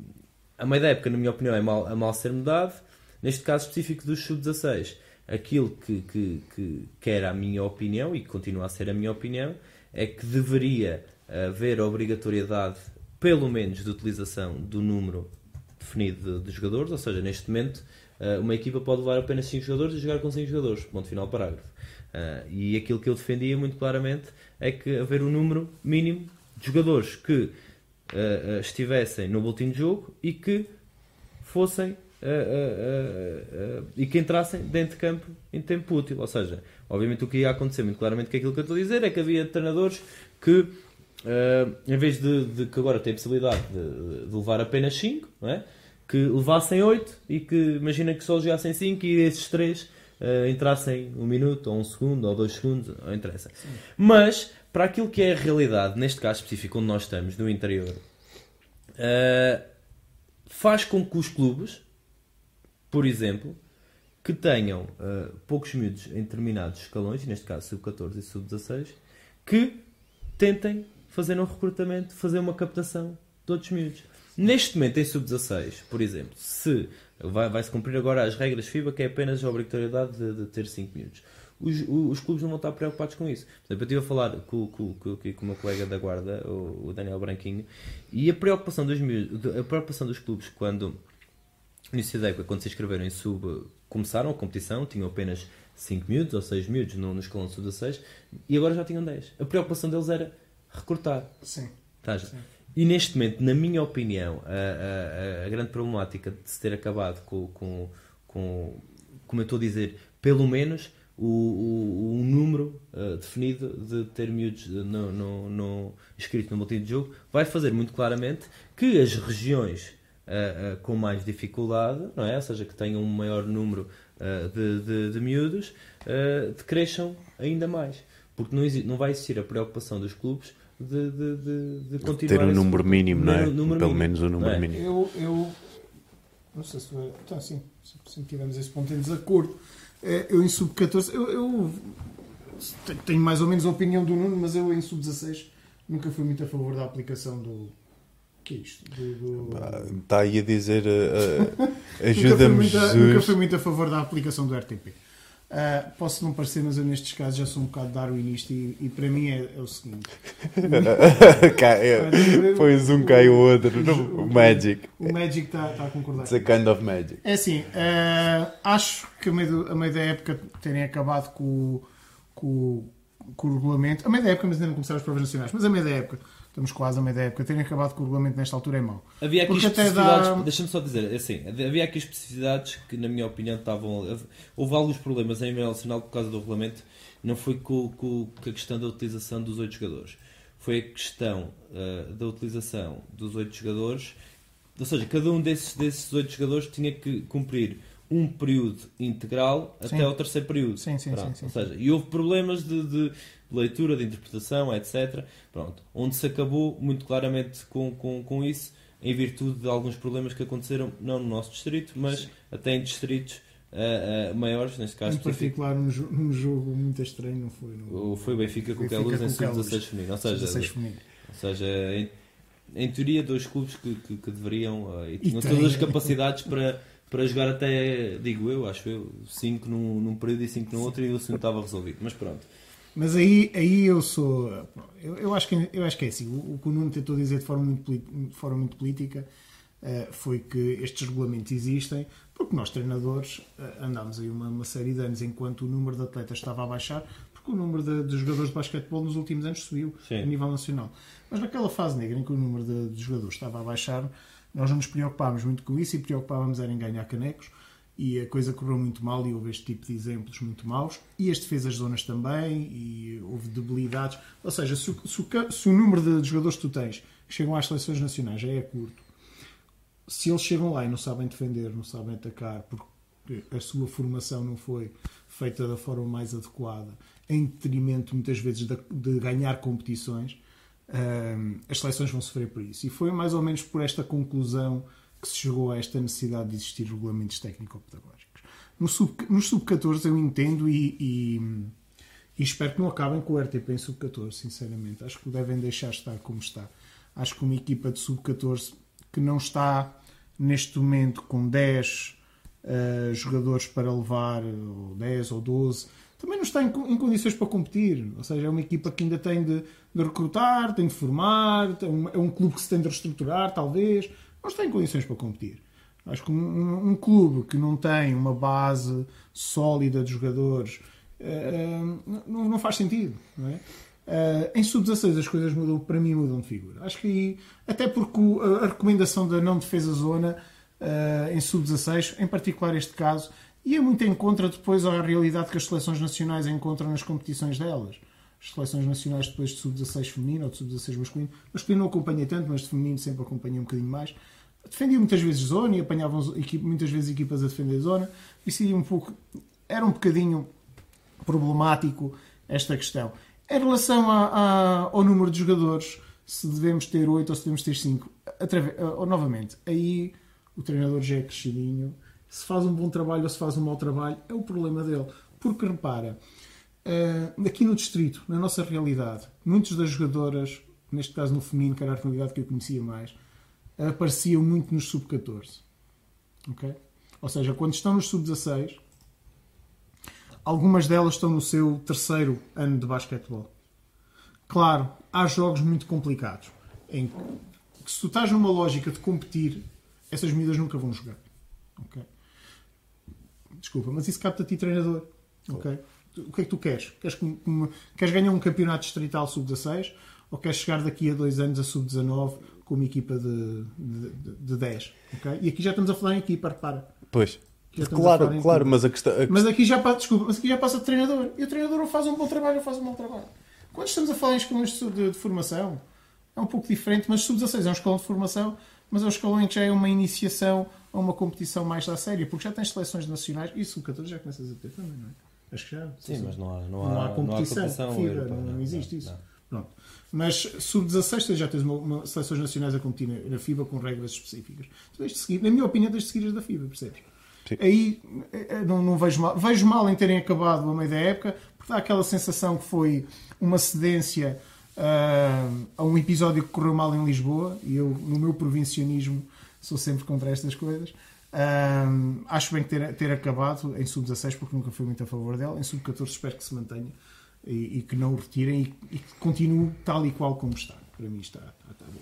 a meio da época, na minha opinião, é mal, a mal ser mudado. Neste caso específico dos sub-16, aquilo que, que, que, que era a minha opinião e que continua a ser a minha opinião é que deveria haver obrigatoriedade, pelo menos, de utilização do número definido de, de jogadores, ou seja, neste momento eh, uma equipa pode levar apenas 5 jogadores e jogar com 5 jogadores, ponto final parágrafo. Uh, e aquilo que eu defendia muito claramente é que haver um número mínimo de jogadores que uh, estivessem no boletim de jogo e que fossem e que entrassem dentro de campo em tempo útil. Ou seja, obviamente o que ia acontecer muito claramente que aquilo que eu estou a dizer é que havia treinadores que em vez de, de, que agora tem a possibilidade de, de levar apenas 5, é? que levassem 8 e que imagina que só jogassem 5 e esses 3 uh, entrassem um minuto, ou um segundo, ou dois segundos, não interessa. Sim. Mas, para aquilo que é a realidade, neste caso específico onde nós estamos, no interior, uh, faz com que os clubes, por exemplo, que tenham poucos miúdos em determinados escalões, neste caso sub-14 e sub-16, que tentem fazer um recrutamento, fazer uma captação de outros miúdos. Neste momento, em sub-16, por exemplo, se vai, vai-se cumprir agora as regras FIBA, que é apenas a obrigatoriedade de, de ter 5 miúdos. Os, os, clubes não vão estar preocupados com isso. Por exemplo, eu estive a falar com, com, com, com o meu colega da guarda, o, o Daniel Branquinho, e a preocupação dos, a preocupação dos clubes quando, no início da época, quando se inscreveram em sub, começaram a competição, tinham apenas 5 miúdos ou 6 miúdos no, no escalão sub-16, e agora já tinham 10. A preocupação deles era recortar. Sim. Tá, Sim. E neste momento, na minha opinião, a, a, a grande problemática de se ter acabado com, com, com, como eu estou a dizer, pelo menos o, o, o número uh, definido de ter miúdos no, no, no, escrito no boletim de jogo, vai fazer muito claramente que as regiões uh, uh, com mais dificuldade, não é? ou seja, que tenham um maior número de, de, de miúdos, decresçam ainda mais porque não, existe, não vai existir a preocupação dos clubes de, de, de, de continuar ter um número mínimo, não é? Número Pelo mínimo. menos um número é? mínimo. Eu, eu não sei se. Então, sim, sempre tivemos esse ponto em desacordo. É, eu em sub-14, eu, eu, tenho mais ou menos a opinião do Nuno, mas eu em sub-16 nunca fui muito a favor da aplicação do. Que é isto? Do, do... Está aí a dizer. Uh, uh, Ajuda-me, Jesus. Nunca fui muito a favor da aplicação do RTP. Ah, posso não parecer, mas eu nestes casos já sou um bocado darwinista e, e para mim é, é o seguinte: Pões um, cai o outro. Não, o Magic. o Magic está tá a concordar. It's a kind of magic. É assim, ah, acho que a meio, do- a meio da época terem acabado com, o- com, o- com o regulamento, a meio da época, mas ainda não começaram as provas nacionais, mas a meio da época, estamos quase a meio da época, terem acabado com o regulamento nesta altura é mau. Havia aqui Porque especificidades, dá- deixa-me só dizer, assim, havia aqui especificidades que, na minha opinião, estavam. Houve alguns problemas em nível nacional por causa do regulamento, não foi com, com- com a questão da utilização dos oito jogadores, foi a questão ah, da utilização dos oito jogadores, ou seja, cada um desses desses oito jogadores tinha que cumprir um período integral Sim. até ao terceiro período. Sim, sim, Pronto, sim, sim. Ou seja, e houve problemas de, de leitura, de interpretação, etc. Pronto, onde se acabou muito claramente com, com, com isso, em virtude de alguns problemas que aconteceram, não no nosso distrito, mas até em distritos ah, ah, maiores, neste caso em particular num, num jogo muito estranho, não foi? No, Foi Benfica com o Queluz em o Queluz. sub-16 feminino. Ou seja, 16 feminino. ou seja em, em teoria, dois clubes que, que, que deveriam ah, e tinham têm. todas as capacidades para, para jogar até, digo eu, acho eu, 5 num, num período e 5 no outro e o assunto estava resolvido. Mas pronto. Mas aí, aí eu sou. Eu, eu, acho que, eu acho que é assim. O, o que o Nuno tentou dizer de forma muito, de forma muito política eh, foi que estes regulamentos existem porque nós, treinadores, eh, andámos aí uma, uma série de anos enquanto o número de atletas estava a baixar, porque o número de, de jogadores de basquetebol nos últimos anos subiu Sim. a nível nacional. Mas naquela fase negra em que o número de, de jogadores estava a baixar, nós não nos preocupávamos muito com isso e preocupávamos era em ganhar canecos e a coisa correu muito mal e houve este tipo de exemplos muito maus. E as defesas de zonas também e houve debilidades. Ou seja, se o, se o se o número de jogadores que tu tens que chegam às seleções nacionais já é curto se eles chegam lá e não sabem defender não sabem atacar porque a sua formação não foi feita da forma mais adequada em detrimento muitas vezes de, de ganhar competições hum, as seleções vão sofrer por isso. E foi mais ou menos por esta conclusão que se chegou a esta necessidade de existir regulamentos técnico-pedagógicos. No sub, nos sub-14 eu entendo e, e- e espero que não acabem com o RTP em sub-14, sinceramente. Acho que devem deixar estar como está. Acho que uma equipa de sub-14 que não está neste momento com 10 eh, jogadores para levar, ou 10 ou 12, também não está em, em condições para competir. Ou seja, é uma equipa que ainda tem de, de recrutar, tem de formar, tem um- é um clube que se tem de reestruturar, talvez. Está em condições para competir. Acho que um, um- clube que não tem uma base sólida de jogadores eh, não, não faz sentido. Não é? Eh, em sub-16 as coisas mudam, para mim mudam de figura. Acho que até porque a, recomendação da não defesa zona eh, em sub-16, em particular este caso, ia muito em contra depois à realidade que as seleções nacionais encontram nas competições delas. As seleções nacionais depois de sub-16 feminino ou de sub-16 masculino, masculino não acompanhei tanto, mas de feminino sempre acompanhei um bocadinho mais. Defendiam muitas vezes zona e apanhavam muitas vezes equipas a defender zona. Isso um pouco, era um bocadinho problemático esta questão. Em relação a- a- ao número de jogadores, se devemos ter 8 ou se devemos ter 5, novamente, aí o treinador já é crescidinho. Se faz um bom trabalho ou se faz um mau trabalho, é o problema dele. Porque repara, aqui no distrito, na nossa realidade, muitas das jogadoras, neste caso no feminino, que era a realidade que eu conhecia mais, apareciam muito nos sub-14. Ok? Ou seja, quando estão nos sub-16, algumas delas estão no seu terceiro ano de basquetebol. Claro, há jogos muito complicados em que se tu estás numa lógica de competir, essas medidas nunca vão jogar. Ok? Desculpa, mas isso capta a ti, treinador. Ok? O que é que tu queres? Queres, que- que- queres ganhar um campeonato distrital sub-16 ou queres chegar daqui a dois anos a sub-19 com uma equipa de, de, de- de 10? ok? E aqui já estamos a falar em equipa, repara. Pois. Claro, claro, mas a questão. a Mas aqui já passa, desculpa, mas aqui já passa de treinador. E o treinador ou faz um bom trabalho ou faz um mau trabalho. Quando estamos a falar em escalões de, de- de formação, é um pouco diferente, mas sub-16 é um escalão de formação, mas é um escalão em que já é uma iniciação a uma competição mais à séria, porque já tens seleções nacionais e sub-14 já começas a ter também, não é? Acho que já. Sim, mas não há, não Não há, há competição, FIBA, europeia, não existe não, isso. não. Pronto. Mas sub-16 tu já tens uma, uma seleções nacionais a competir na, na FIBA com regras específicas. Tu de seguir, na minha opinião, tens de seguir as da FIBA, percebes? Sim. Aí eh, não, não vejo mal. Vejo mal em terem acabado a meio da época, porque dá aquela sensação que foi uma cedência ah, a um episódio que correu mal em Lisboa e eu, no meu provincianismo, sou sempre contra estas coisas. Ah, acho bem que ter, ter acabado em sub-16, porque nunca fui muito a favor dela. Em sub-14, espero que se mantenha e, e que não o retirem e, e que continue tal e qual como está. Para mim, está, está, bom.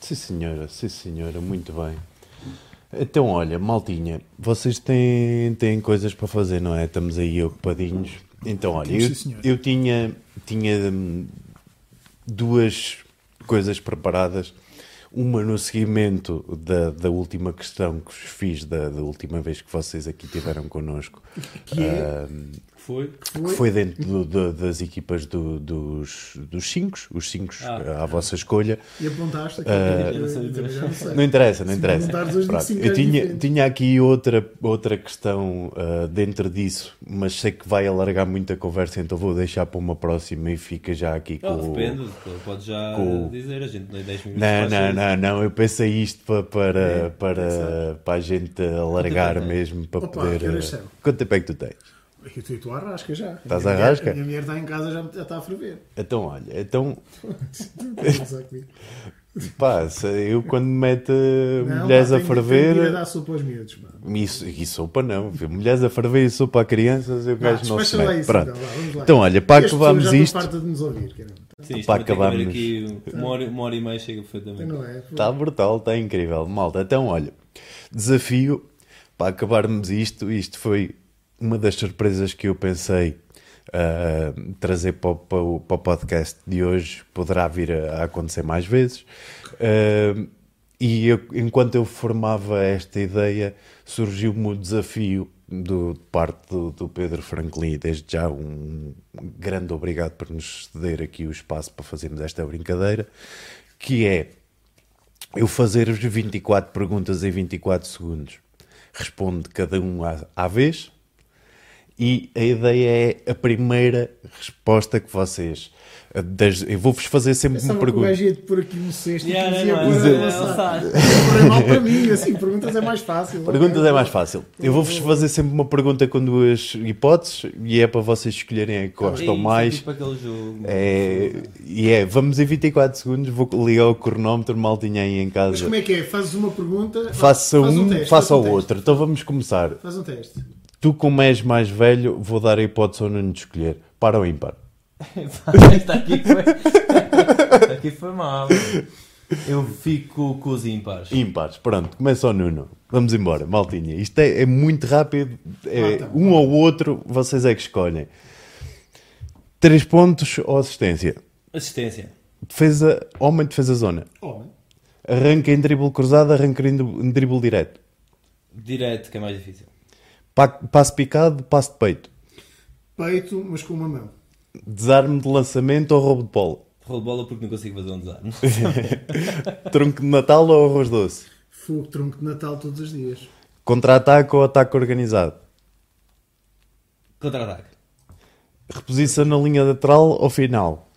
Sim, senhora, sim, senhora, muito bem. Então, olha, maltinha, vocês têm, têm coisas para fazer, não é? Estamos aí ocupadinhos. Então, olha, eu, eu tinha, tinha hum, duas coisas preparadas. Uma no seguimento da, da última questão que vos fiz da, da última vez que vocês aqui tiveram connosco, Que é, hum, Foi? que foi dentro do- do- das equipas do- dos, dos cinco, os cinco Ah. à vossa escolha. e apontaste aqui. Já não. Não interessa, não interessa. Pronto, eu anos tinha, tinha aqui outra, outra questão ah, dentro disso, mas sei que vai alargar muito a conversa, então vou deixar para uma próxima e fica já aqui com Não, o- depende, pode já com dizer, a gente nem 10 minutos. Não, não, não, não, eu pensei isto para, para, É, para, para a gente alargar é? mesmo, para Opa, poder. Quanto tempo é que tu tens? Eu estou- à rasca já. Estás A à rasca? A minha mulher está em casa já, já está a ferver. Então, olha, então, sei pá, eu quando meto Não, mulheres a tenho- tenho ferver. dar sopa aos miúdos, mano. Isso, e sopa não, filho. mulheres a ferver e sopa a crianças, eu gajo não se despacha lá mete. isso, Pronto. então, lá. Então, olha, para acabarmos isto, de nos ouvir. Sim, Para acabarmos. aqui uma hora, uma hora e meia chega perfeitamente. Não é? está brutal, está incrível. Malta, então, olha, desafio para acabarmos isto. Isto foi uma das surpresas que eu pensei ah, trazer para, o- para o, podcast de hoje. Poderá vir a, a acontecer mais vezes. Ah, e eu- enquanto eu formava esta ideia, surgiu-me o desafio do, de parte do, do Pedro Franklin. Desde já, um grande obrigado por nos ceder aqui o espaço para fazermos esta brincadeira, que é eu fazer-vos 24 perguntas em 24 segundos. Responde cada um à, à vez. E a ideia é a primeira resposta que vocês. das- eu vou-vos fazer sempre uma pergunta. gajo ia pôr aqui um cesto e Yeah, dizia não, não, a não, não, Correr mal para mim, assim, perguntas é mais fácil. Perguntas é mais fácil. Eu vou-vos fazer sempre uma pergunta com duas hipóteses e é para vocês escolherem a que gostam Isso, mais. Tipo aquele jogo. É, e é, vamos em 24 segundos, vou ligar o cronómetro, maltinha aí em Mas casa. como é que é? Fazes uma pergunta, Faça um, faça um o outro. Então vamos começar. Faz um teste. Tu, como és mais velho, vou dar a hipótese ao Nuno de escolher. Para ou ímpar? Esta aqui foi. Esta aqui foi mal. Eu fico com os ímpares. Ímpares. Pronto, começa o Nuno. Vamos embora, maltinha. Isto é, é muito rápido. É, Ah, tá. um ou outro, vocês é que escolhem. Três pontos ou assistência? Assistência. Defesa, homem, defesa zona. Homem. Arranca em drible cruzado, arranca em drible direto. Direto, que é mais difícil. Pa- Passe picado, passe de peito. Peito, mas com uma mão. Desarme de lançamento ou roubo de bola. Rolo de bola porque não consigo fazer um desarme. Tronco de Natal ou arroz doce. Fogo, tronco de Natal todos os dias. Contra-ataque ou ataque organizado. Contra-ataque. Reposição na linha lateral ou final.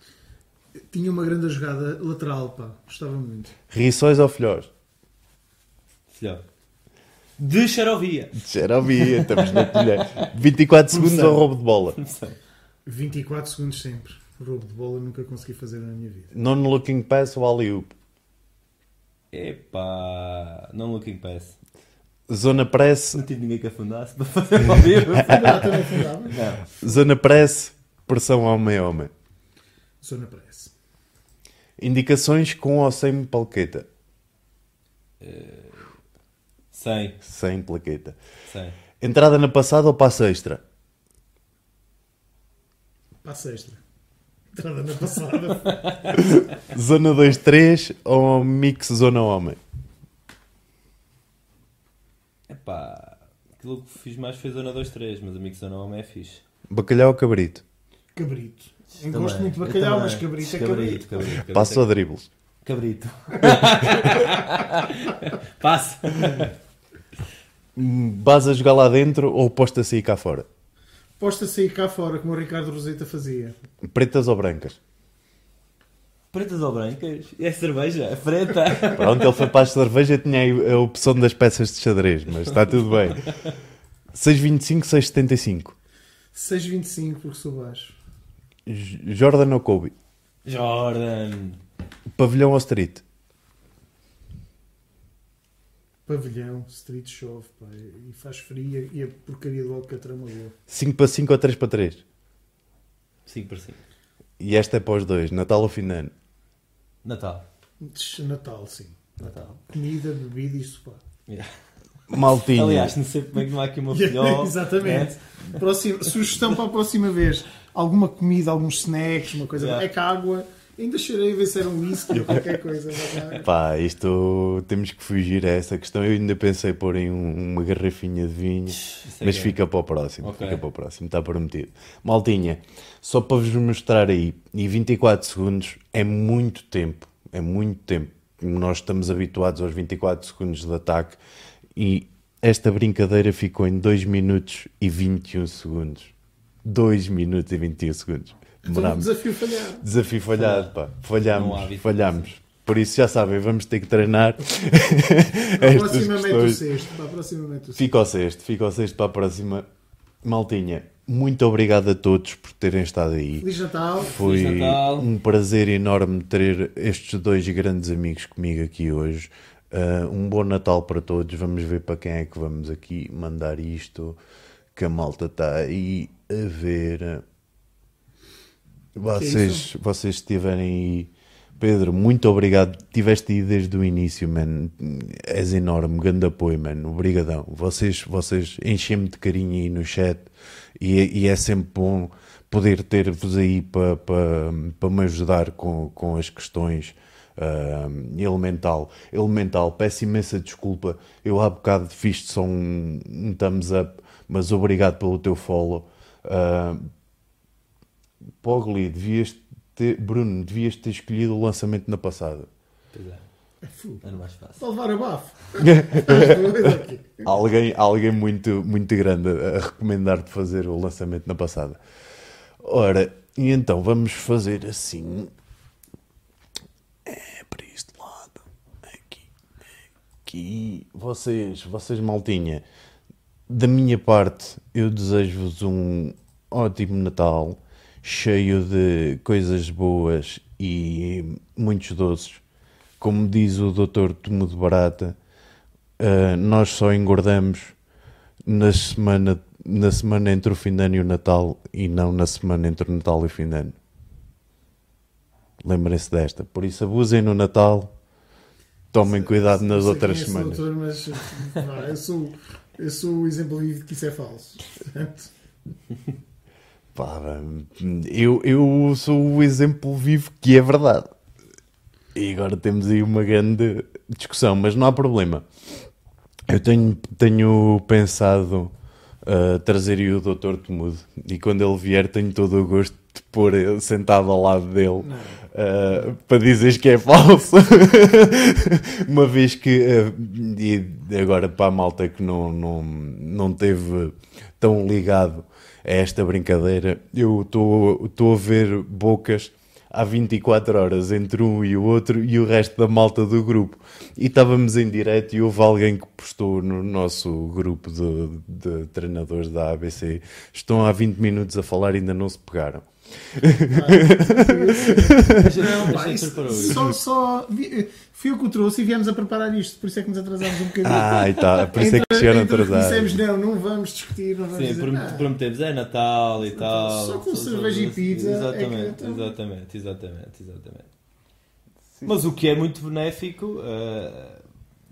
Tinha uma grande jogada lateral, pá. Gostava muito. Riçóis ou filhós. Filhão. De xerovia. De xerovia, estamos na colher. 24 segundos ao roubo de bola. 24 segundos sempre. Roubo de bola nunca consegui fazer na minha vida. Non-looking pass ou alley-oop? Epá, non-looking pass. Zona press. Não tinha ninguém que afundasse para fazer. Zona press, pressão homem-homem. Zona press. Indicações com ou sem palqueta? Uh... 100. 100 plaqueta. 100. Entrada na passada ou passa extra? Passa extra. Entrada na passada. zona 2-3 ou mix zona homem? Epá, aquilo que fiz mais foi zona 2-3, mas a mix zona homem é fixe. Bacalhau ou cabrito? Cabrito. Eu também. gosto muito de bacalhau, mas cabrito é cabrito. cabrito, cabrito, cabrito. Passo a dribles. Cabrito. Passa. Vas a jogar lá dentro ou posto a sair cá fora. Posta a sair cá fora, como o Ricardo Roseta fazia. Pretas ou brancas. Pretas ou brancas? É cerveja? É preta? Pronto, ele foi para a cerveja e tinha a opção das peças de xadrez, mas está tudo bem. 6,25, 6,75. 6,25 porque sou baixo. J- Jordan ou Kobe? Jordan! Pavilhão ou street? Pavilhão, street chove, pá, e faz frio e a porcaria do Alcatrão magoa. 5 para 5 ou 3 para 3? 5 para 5. E esta é para os dois, Natal ou fim de ano? Natal. Natal, sim. Natal. Comida, bebida e sofá. Yeah. Maltinha. Aliás, não sei como é que não há aqui uma filhol. Exatamente. Próxima, sugestão para a próxima vez. Alguma comida, alguns snacks, uma coisa. Yeah. É que a água. Ainda cheirei a ver se era um whisky ou qualquer coisa. Pá, isto temos que fugir a essa questão. Eu ainda pensei pôr em um- uma garrafinha de vinho, é mas é. fica para o próximo. Ok. Fica para o próximo, está prometido. Maltinha, só para vos mostrar aí, e 24 segundos é muito tempo. É muito tempo. Nós estamos habituados aos 24 segundos de ataque e esta brincadeira ficou em 2 minutos e 21 segundos. 2 minutos e 21 segundos. Então, Demorámos. desafio falhado. Desafio falhado, pá. Falhámos, falhámos. Por isso já sabem, vamos ter que treinar Para a estas próxima mete o sexto. Para a próxima mete o sexto. Fica ao sexto, fica ao sexto para a próxima. Maltinha, muito obrigado a todos por terem estado aí. Feliz Natal. Foi Feliz Natal. um prazer enorme ter estes dois grandes amigos comigo aqui hoje. Uh, um bom Natal para todos. Vamos ver para quem é que vamos aqui mandar isto. Que a malta está aí a ver. Vocês, vocês estiverem aí. Pedro, muito obrigado. Tiveste aí desde o início, man. És enorme, grande apoio, mano. Obrigadão. Vocês, vocês enchem-me de carinho aí no chat e, e é sempre bom poder ter-vos aí para pa, pa me ajudar com, com as questões. ah, elemental, elemental, peço imensa desculpa. Eu há bocado fiz só um, um thumbs up, mas obrigado pelo teu follow. Ah, Pogli, devias ter, Bruno, devias ter escolhido o lançamento na passada. Pois é. É fogo. Era mais fácil. Para levar a bafo. Estás doido aqui? alguém, alguém muito, muito grande a recomendar-te fazer o lançamento na passada. Ora, e então vamos fazer assim. É para este lado. Aqui. Aqui. Vocês, vocês maltinha. Da minha parte, eu desejo-vos um ótimo Natal, cheio de coisas boas e muitos doces. Como diz o Dr. Tomo de Barata, Uh, nós só engordamos na semana, na semana entre o fim de ano e o Natal e não na semana entre o Natal e o fim de ano. Lembrem-se desta. Por isso, abusem no Natal, tomem cuidado nas outras semanas. doutor, mas pá, eu, sou, eu sou o exemplo de que isso é falso. Pá, eu, eu sou o exemplo vivo que é verdade. E agora temos aí uma grande discussão, mas não há problema. Eu tenho, tenho pensado uh, trazer o Dr. Temudo e quando ele vier tenho todo o gosto de pôr ele sentado ao lado dele uh, para dizeres que é falso. uma vez que, uh, e agora para a malta que não, não, não teve tão ligado a esta brincadeira, eu estou a ver bocas há 24 horas entre um e o outro e o resto da malta do grupo. E estávamos em direto e houve alguém que postou no nosso grupo de, de treinadores da ABC. Estão há 20 minutos a falar e ainda não se pegaram. Não, pá, isso- só, só fui eu que o trouxe e viemos a preparar isto, por isso é que nos atrasámos um bocadinho. Ah, e tá, por isso é que chegaram entre o que atrasados. Dissemos, não, não vamos discutir, não vamos Sim, prometemos, é Natal e tal. Só com cerveja e pizza é que Exatamente, então- exatamente, exatamente, exatamente. Mas o que é muito benéfico, eh,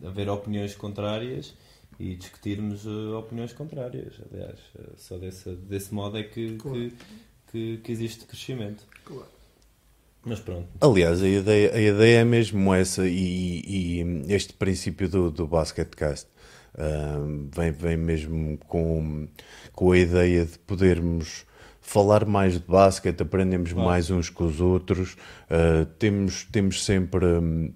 haver opiniões contrárias e discutirmos eh, opiniões contrárias. Aliás, eh, só desse, desse modo é que, Claro. que, que, que existe crescimento. Claro. Mas pronto. Aliás, a ideia, a ideia é mesmo essa e, e este princípio do, do Basketcast ah, vem, vem mesmo com, com a ideia de podermos falar mais de basquete, aprendemos Claro. mais uns com os outros, ah, temos, temos sempre, hum,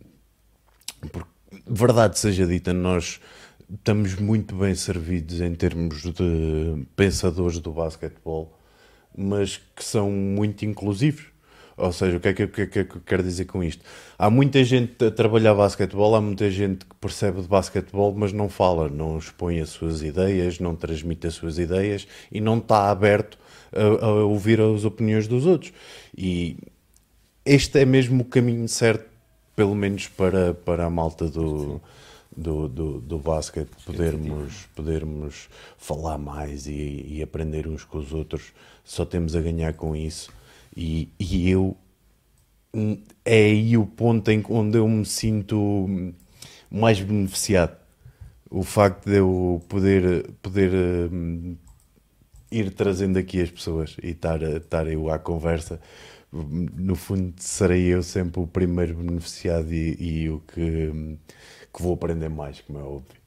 porque, verdade seja dita, nós estamos muito bem servidos em termos de pensadores do basquetebol, mas que são muito inclusivos. Ou seja, o que é que, o que é que eu quero dizer com isto? Há muita gente a trabalhar basquetebol, há muita gente que percebe de basquetebol, mas não fala, não expõe as suas ideias, não transmite as suas ideias e não está aberto a, a ouvir as opiniões dos outros. E este é mesmo o caminho certo, pelo menos para, para a malta do, do, do, do basquete, podermos, podermos falar mais e, e aprender uns com os outros. Só temos a ganhar com isso. E, e eu hum, é aí o ponto em onde eu me sinto mais beneficiado. O facto de eu poder, poder hum, ir trazendo aqui as pessoas e estar, estar eu à conversa, no fundo serei eu sempre o primeiro beneficiado e, e o que, que vou aprender mais, como é óbvio.